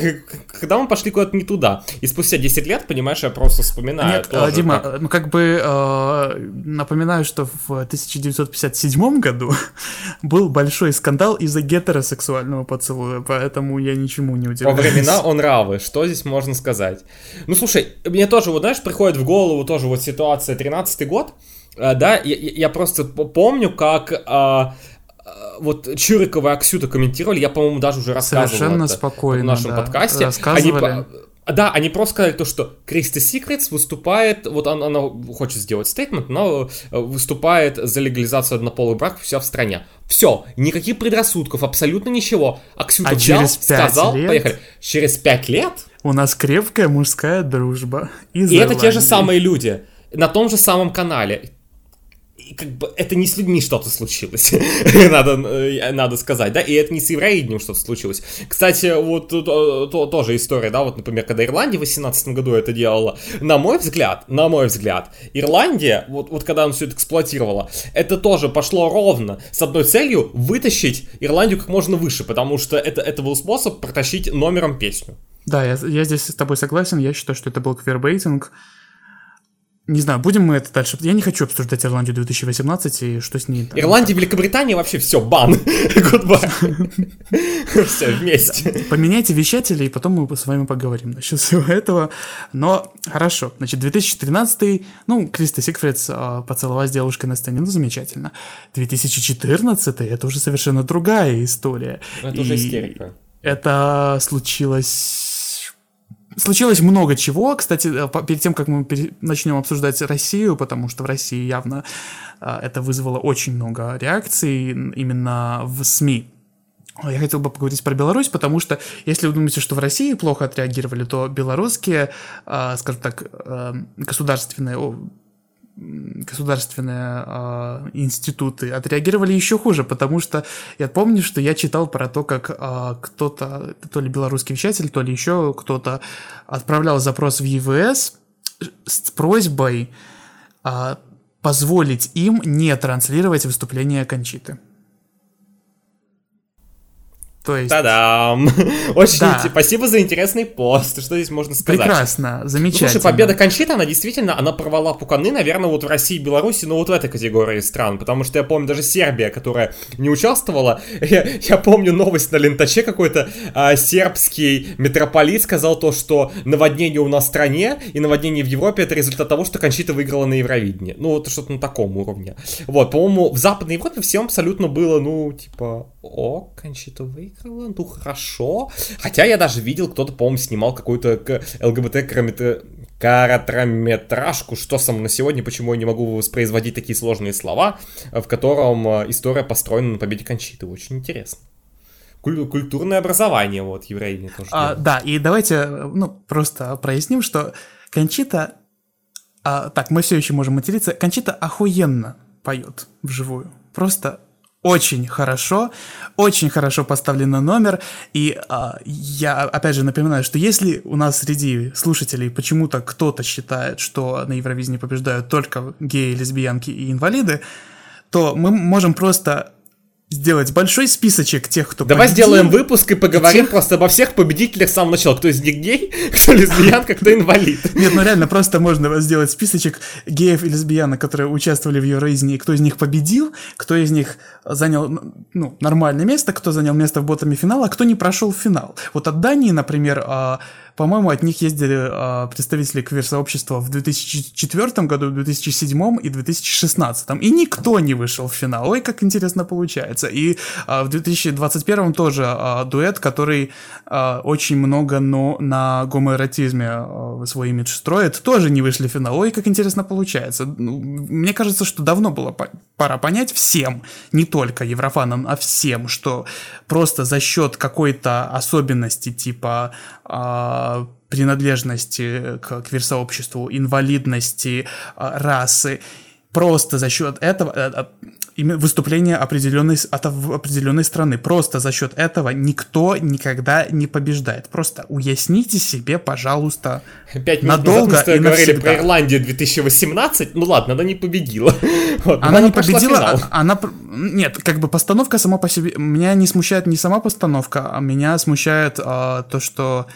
Когда мы пошли куда-то не туда? И спустя 10 лет, понимаешь, я просто вспоминаю. Нет, тоже, Дима, как... ну как бы э, напоминаю, что в 1957 году был большой скандал из-за гетеросексуального поцелуя, поэтому я ничему не удивляюсь. Во времена он равы, что здесь можно сказать? Ну, слушай, мне тоже, вот знаешь, знаешь, приходит в голову тоже вот ситуация 13 год, э, да, я, я просто помню, как а, вот Чурикова и Аксюта комментировали, я, по-моему, даже уже рассказывал Совершенно это спокойно, в нашем да. подкасте. Рассказывали. Они, да, они просто сказали то, что Кристи Секретс выступает, вот она, она хочет сделать стейтмент, но выступает за легализацию однополых браков все в стране. Все, никаких предрассудков, абсолютно ничего. Аксюта а взял, сказал, лет... поехали. Через пять лет у нас крепкая мужская дружба. Из и это те же самые люди на том же самом канале как бы это не с людьми что-то случилось, надо, э, надо сказать, да, и это не с евроидением что-то случилось. Кстати, вот то, то, тоже история, да, вот, например, когда Ирландия в 18 году это делала, на мой взгляд, на мой взгляд, Ирландия, вот, вот когда она все это эксплуатировала, это тоже пошло ровно с одной целью вытащить Ирландию как можно выше, потому что это, это был способ протащить номером песню. Да, я, я здесь с тобой согласен, я считаю, что это был queerbaiting, не знаю, будем мы это дальше... Я не хочу обсуждать Ирландию 2018 и что с ней... Там, Ирландия. Великобритания, вообще все, бан. Все, вместе. Поменяйте вещатели, и потом мы с вами поговорим насчет всего этого. Но хорошо. Значит, 2013 ну, Криста Сигфридс а, поцеловалась с девушкой на сцене, ну, замечательно. 2014 это уже совершенно другая история. Это уже истерика. Это случилось Случилось много чего. Кстати, э, перед тем, как мы начнем обсуждать Россию, потому что в России явно э, это вызвало очень много реакций именно в СМИ. Я хотел бы поговорить про Беларусь, потому что если вы думаете, что в России плохо отреагировали, то белорусские, э, скажем так, государственные государственные э, институты отреагировали еще хуже, потому что я помню, что я читал про то, как э, кто-то, то ли белорусский вещатель, то ли еще кто-то отправлял запрос в ЕВС с просьбой э, позволить им не транслировать выступление Кончиты. То есть... Та-дам! Очень да. спасибо за интересный пост. Что здесь можно сказать? Прекрасно, замечательно. Слушай, победа Кончита, она действительно, она порвала пуканы, наверное, вот в России и Беларуси, но вот в этой категории стран. Потому что я помню даже Сербия, которая не участвовала. Я, я помню новость на лентаче какой-то а, сербский митрополит сказал то, что наводнение у нас в стране и наводнение в Европе это результат того, что Кончита выиграла на Евровидении. Ну, вот что-то на таком уровне. Вот, по-моему, в Западной Европе всем абсолютно было, ну, типа, о, Кончита выиграла, ну хорошо. Хотя я даже видел, кто-то, по-моему, снимал какую-то ЛГБТ короткометражку, что со мной на сегодня, почему я не могу воспроизводить такие сложные слова, в котором э, история построена на победе Кончиты. Очень интересно. Культурное образование, вот, евреи тоже. А, да, и давайте, ну, просто проясним, что Кончита, а, так, мы все еще можем материться, Кончита охуенно поет вживую. Просто очень хорошо, очень хорошо поставлен номер, и а, я опять же напоминаю, что если у нас среди слушателей почему-то кто-то считает, что на Евровидении побеждают только геи, лесбиянки и инвалиды, то мы можем просто сделать большой списочек тех, кто Давай победил. сделаем выпуск и поговорим тех... просто обо всех победителях с самого начала. Кто из них гей, кто лесбиянка, кто инвалид. Нет, ну реально просто можно сделать списочек геев и лесбиянок, которые участвовали в Евровидении, кто из них победил, кто из них занял ну, нормальное место, кто занял место в ботами финала, а кто не прошел в финал. Вот от Дании, например, а, по-моему, от них ездили э, представители квир-сообщества в 2004 году, в 2007 и 2016. И никто не вышел в финал. Ой, как интересно получается. И э, в 2021 тоже э, дуэт, который э, очень много но на гомоэротизме э, свой имидж строит, тоже не вышли в финал. Ой, как интересно получается. Ну, мне кажется, что давно было пора понять всем, не только еврофанам, а всем, что просто за счет какой-то особенности типа э, принадлежности к квир-сообществу, инвалидности, э, расы, просто за счет этого э, выступление определенной, от определенной страны. Просто за счет этого никто никогда не побеждает. Просто уясните себе, пожалуйста, Пять надолго назад мы и говорили навсегда. про Ирландию 2018. Ну ладно, она не победила. Вот, она, она не победила, а, она... Нет, как бы постановка сама по себе... Меня не смущает не сама постановка, а меня смущает а, то, что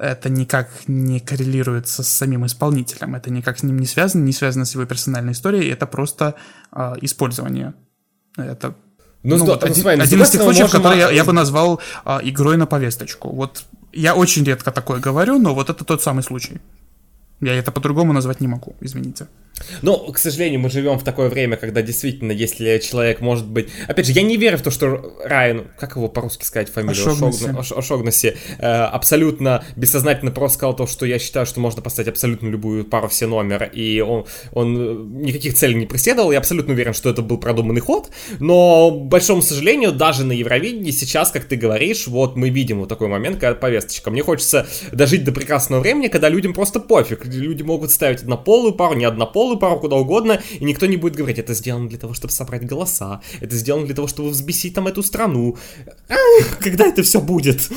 это никак не коррелируется с самим исполнителем, это никак с ним не связано, не связано с его персональной историей, это просто э, использование. Это ну, ну, вот, один, вами, один из тех случаев, можем... который я, я бы назвал а, игрой на повесточку. Вот я очень редко такое говорю, но вот это тот самый случай. Я это по-другому назвать не могу, извините. Ну, к сожалению, мы живем в такое время, когда действительно, если человек может быть... Опять же, я не верю в то, что Райан, как его по-русски сказать фамилию? Ошогнаси. Ошогнаси, э, абсолютно бессознательно просто сказал то, что я считаю, что можно поставить абсолютно любую пару все номер, и он, он никаких целей не преследовал. Я абсолютно уверен, что это был продуманный ход, но, к большому сожалению, даже на Евровидении сейчас, как ты говоришь, вот мы видим вот такой момент, когда повесточка. Мне хочется дожить до прекрасного времени, когда людям просто пофиг. Люди могут ставить однополую пару, не однополую, школы, пару куда угодно, и никто не будет говорить, это сделано для того, чтобы собрать голоса, это сделано для того, чтобы взбесить там эту страну. Когда это все будет?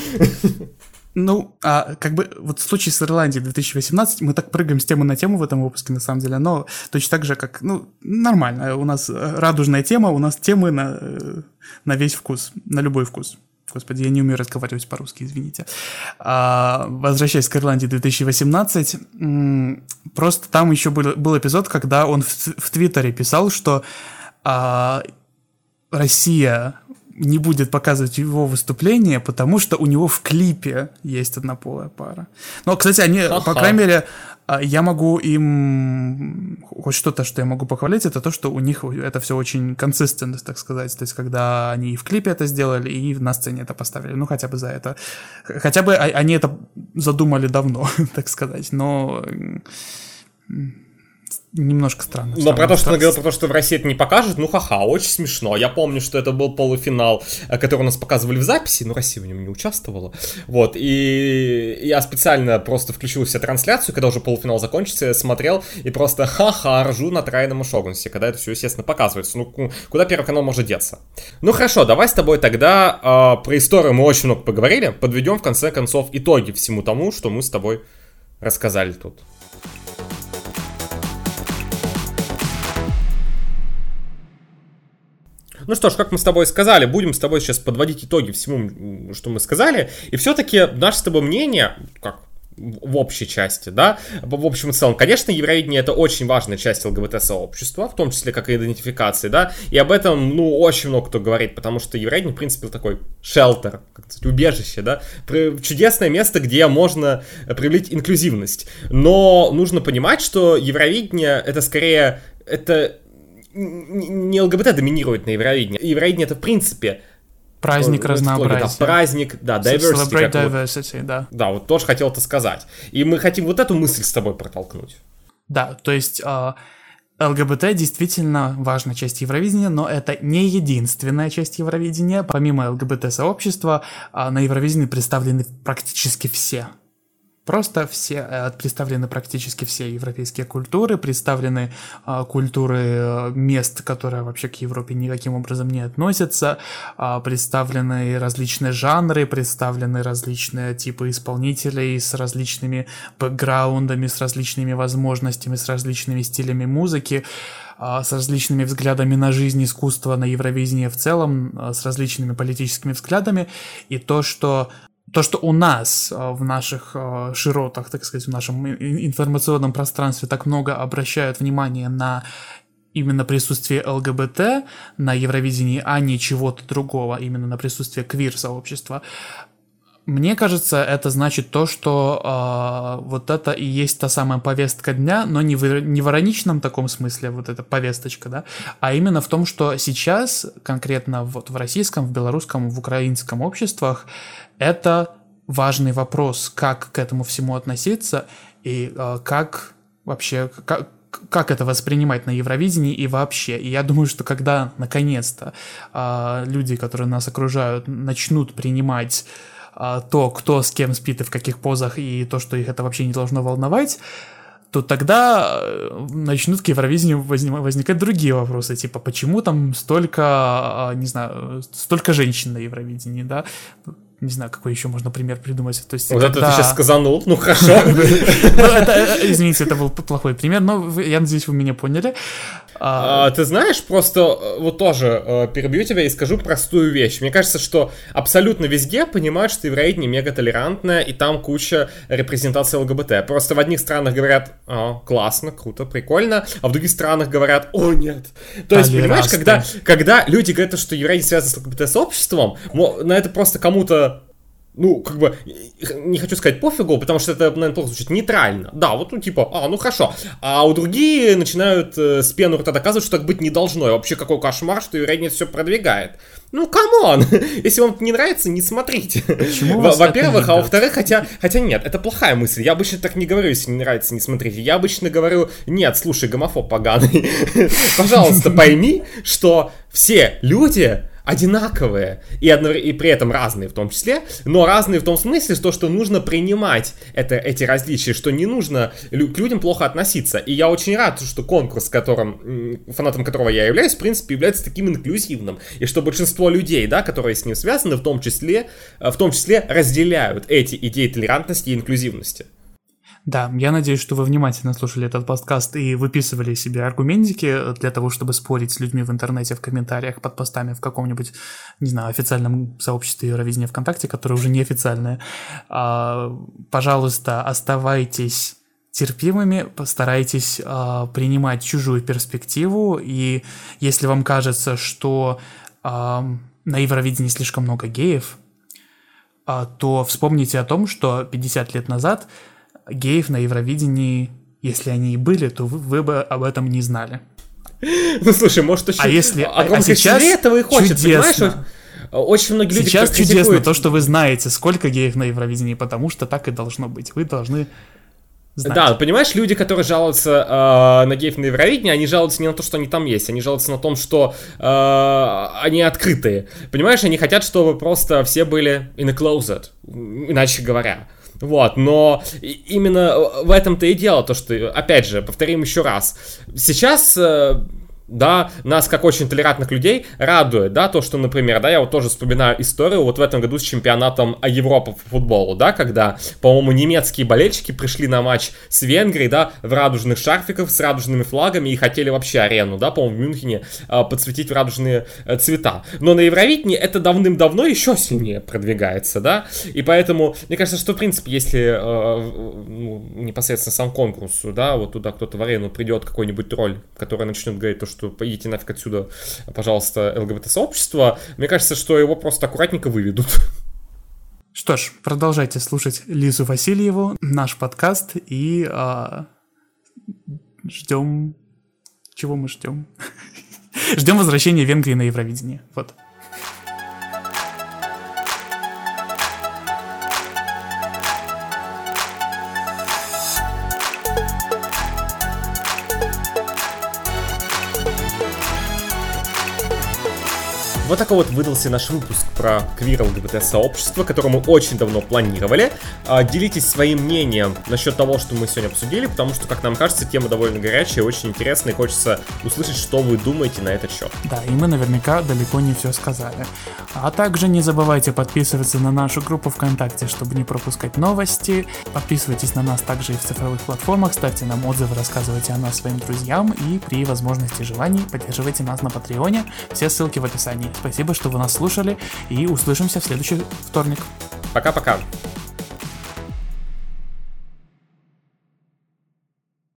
Ну, а как бы вот в случае с Ирландией 2018 мы так прыгаем с темы на тему в этом выпуске, на самом деле, но точно так же, как, ну, нормально, у нас радужная тема, у нас темы на, на весь вкус, на любой вкус. Господи, я не умею разговаривать по-русски, извините. А, возвращаясь к Ирландии 2018, просто там еще был, был эпизод, когда он в, в Твиттере писал, что а, Россия не будет показывать его выступление, потому что у него в клипе есть однополая пара. Но, кстати, они, Ха-ха. по крайней мере, я могу им... Хоть что-то, что я могу похвалить, это то, что у них это все очень консистентно, так сказать. То есть, когда они и в клипе это сделали, и на сцене это поставили. Ну, хотя бы за это. Хотя бы они это задумали давно, так сказать. Но немножко странно. Но про то, что говорил, про то, что в России это не покажут, ну ха-ха, очень смешно. Я помню, что это был полуфинал, э, который у нас показывали в записи, но Россия в нем не участвовала. Вот, и я специально просто включил себе трансляцию, когда уже полуфинал закончится, смотрел и просто ха-ха, ржу на трайном и Шогунсе, когда это все, естественно, показывается. Ну, куда Первый канал может деться? Ну хорошо, давай с тобой тогда э, про историю мы очень много поговорили, подведем в конце концов итоги всему тому, что мы с тобой рассказали тут. Ну что ж, как мы с тобой сказали, будем с тобой сейчас подводить итоги всему, что мы сказали. И все-таки наше с тобой мнение, как в общей части, да, в общем и целом. Конечно, Евровидение это очень важная часть ЛГБТ-сообщества, в том числе как и идентификации, да, и об этом, ну, очень много кто говорит, потому что Евровидение, в принципе, такой шелтер, как сказать, убежище, да, чудесное место, где можно проявить инклюзивность. Но нужно понимать, что Евровидение это скорее, это не ЛГБТ доминирует на Евровидении. Евровидение это в принципе Праздник разнообразия. Да, праздник, да, diversity. Celebrate diversity, вот, да. Да, вот тоже хотел это сказать. И мы хотим вот эту мысль с тобой протолкнуть. Да, то есть э, ЛГБТ действительно важная часть Евровидения, но это не единственная часть Евровидения. Помимо ЛГБТ-сообщества, э, на Евровидении представлены практически все Просто все э, представлены практически все европейские культуры, представлены э, культуры э, мест, которые вообще к Европе никаким образом не относятся, э, представлены различные жанры, представлены различные типы исполнителей с различными бэкграундами, с различными возможностями, с различными стилями музыки с различными взглядами на жизнь, искусство, на Евровидение в целом, с различными политическими взглядами, и то, что то, что у нас э, в наших э, широтах, так сказать, в нашем информационном пространстве так много обращают внимание на именно присутствие ЛГБТ на Евровидении, а не чего-то другого, именно на присутствие квир-сообщества, мне кажется, это значит то, что э, вот это и есть та самая повестка дня, но не в, не в ироничном таком смысле, вот эта повесточка, да, а именно в том, что сейчас, конкретно вот в российском, в белорусском, в украинском обществах, это важный вопрос, как к этому всему относиться и э, как вообще, как, как это воспринимать на Евровидении и вообще. И я думаю, что когда наконец-то э, люди, которые нас окружают, начнут принимать то, кто с кем спит и в каких позах, и то, что их это вообще не должно волновать, то тогда э, начнут к Евровидению возникать другие вопросы, типа, почему там столько, не знаю, столько женщин на Евровидении, да? не знаю, какой еще можно пример придумать. То есть, вот когда... это ты сейчас сказанул, ну хорошо. Ну, э, извините, это был плохой пример, но я надеюсь, вы меня поняли. А, а, ты знаешь, просто э, вот тоже э, перебью тебя и скажу простую вещь. Мне кажется, что абсолютно везде понимают, что евровидение мега толерантное, и там куча репрезентации ЛГБТ. Просто в одних странах говорят, о, классно, круто, прикольно, а в других странах говорят, о, нет. То есть, понимаешь, когда, когда люди говорят, что евровидение связано с ЛГБТ-сообществом, на это просто кому-то ну, как бы, не хочу сказать пофигу, потому что это, наверное, плохо звучит, нейтрально. Да, вот, ну, типа, а, ну, хорошо. А у другие начинают э, с пену рта доказывать, что так быть не должно. И вообще, какой кошмар, что Юрий все продвигает. Ну, come on! Если вам не нравится, не смотрите. Во-первых, а во-вторых, хотя, хотя нет, это плохая мысль. Я обычно так не говорю, если не нравится, не смотрите. Я обычно говорю, нет, слушай, гомофоб поганый. Пожалуйста, пойми, что все люди одинаковые и, одно, и при этом разные в том числе, но разные в том смысле, что, что нужно принимать это, эти различия, что не нужно к людям плохо относиться. И я очень рад, что конкурс, которым, фанатом которого я являюсь, в принципе, является таким инклюзивным. И что большинство людей, да, которые с ним связаны, в том числе, э, в том числе разделяют эти идеи толерантности и инклюзивности. Да, я надеюсь, что вы внимательно слушали этот подкаст и выписывали себе аргументики для того, чтобы спорить с людьми в интернете, в комментариях, под постами в каком-нибудь, не знаю, официальном сообществе Евровидения ВКонтакте, которое уже неофициальное. А, пожалуйста, оставайтесь терпимыми, постарайтесь а, принимать чужую перспективу, и если вам кажется, что а, на Евровидении слишком много геев, а, то вспомните о том, что 50 лет назад геев на Евровидении, если они и были, то вы, вы бы об этом не знали. Ну слушай, может очень... А если... А, а сейчас этого и хочет, чудесно. понимаешь? Очень многие люди Сейчас чудесно критикуют... то, что вы знаете, сколько геев на Евровидении, потому что так и должно быть. Вы должны знать. Да, понимаешь, люди, которые жалуются э, на геев на Евровидении, они жалуются не на то, что они там есть, они жалуются на том, что э, они открытые. Понимаешь, они хотят, чтобы просто все были in a closet, иначе говоря. Вот, но именно в этом-то и дело, то, что, опять же, повторим еще раз, сейчас э, да, нас как очень толерантных людей радует, да, то, что, например, да, я вот тоже вспоминаю историю вот в этом году с чемпионатом Европы по футболу, да, когда, по-моему, немецкие болельщики пришли на матч с Венгрией, да, в радужных шарфиках с радужными флагами и хотели вообще арену, да, по-моему, в Мюнхене э, подсветить в радужные э, цвета. Но на Евровидении это давным-давно еще сильнее продвигается, да, и поэтому, мне кажется, что, в принципе, если э, ну, непосредственно сам конкурс, да, вот туда кто-то в арену придет какой-нибудь тролль, который начнет говорить то, что поедете нафиг отсюда, пожалуйста, ЛГБТ-сообщество, мне кажется, что его просто аккуратненько выведут. Что ж, продолжайте слушать Лизу Васильеву, наш подкаст, и а, ждем... Чего мы ждем? ждем возвращения Венгрии на Евровидение. Вот. Вот такой вот выдался наш выпуск про квир ЛГБТ-сообщество, которое мы очень давно планировали. А, делитесь своим мнением насчет того, что мы сегодня обсудили, потому что, как нам кажется, тема довольно горячая, очень интересная, и хочется услышать, что вы думаете на этот счет. Да, и мы наверняка далеко не все сказали. А также не забывайте подписываться на нашу группу ВКонтакте, чтобы не пропускать новости. Подписывайтесь на нас также и в цифровых платформах, ставьте нам отзывы, рассказывайте о нас своим друзьям и при возможности желаний поддерживайте нас на Патреоне. Все ссылки в описании. Спасибо, что вы нас слушали и услышимся в следующий вторник. Пока-пока.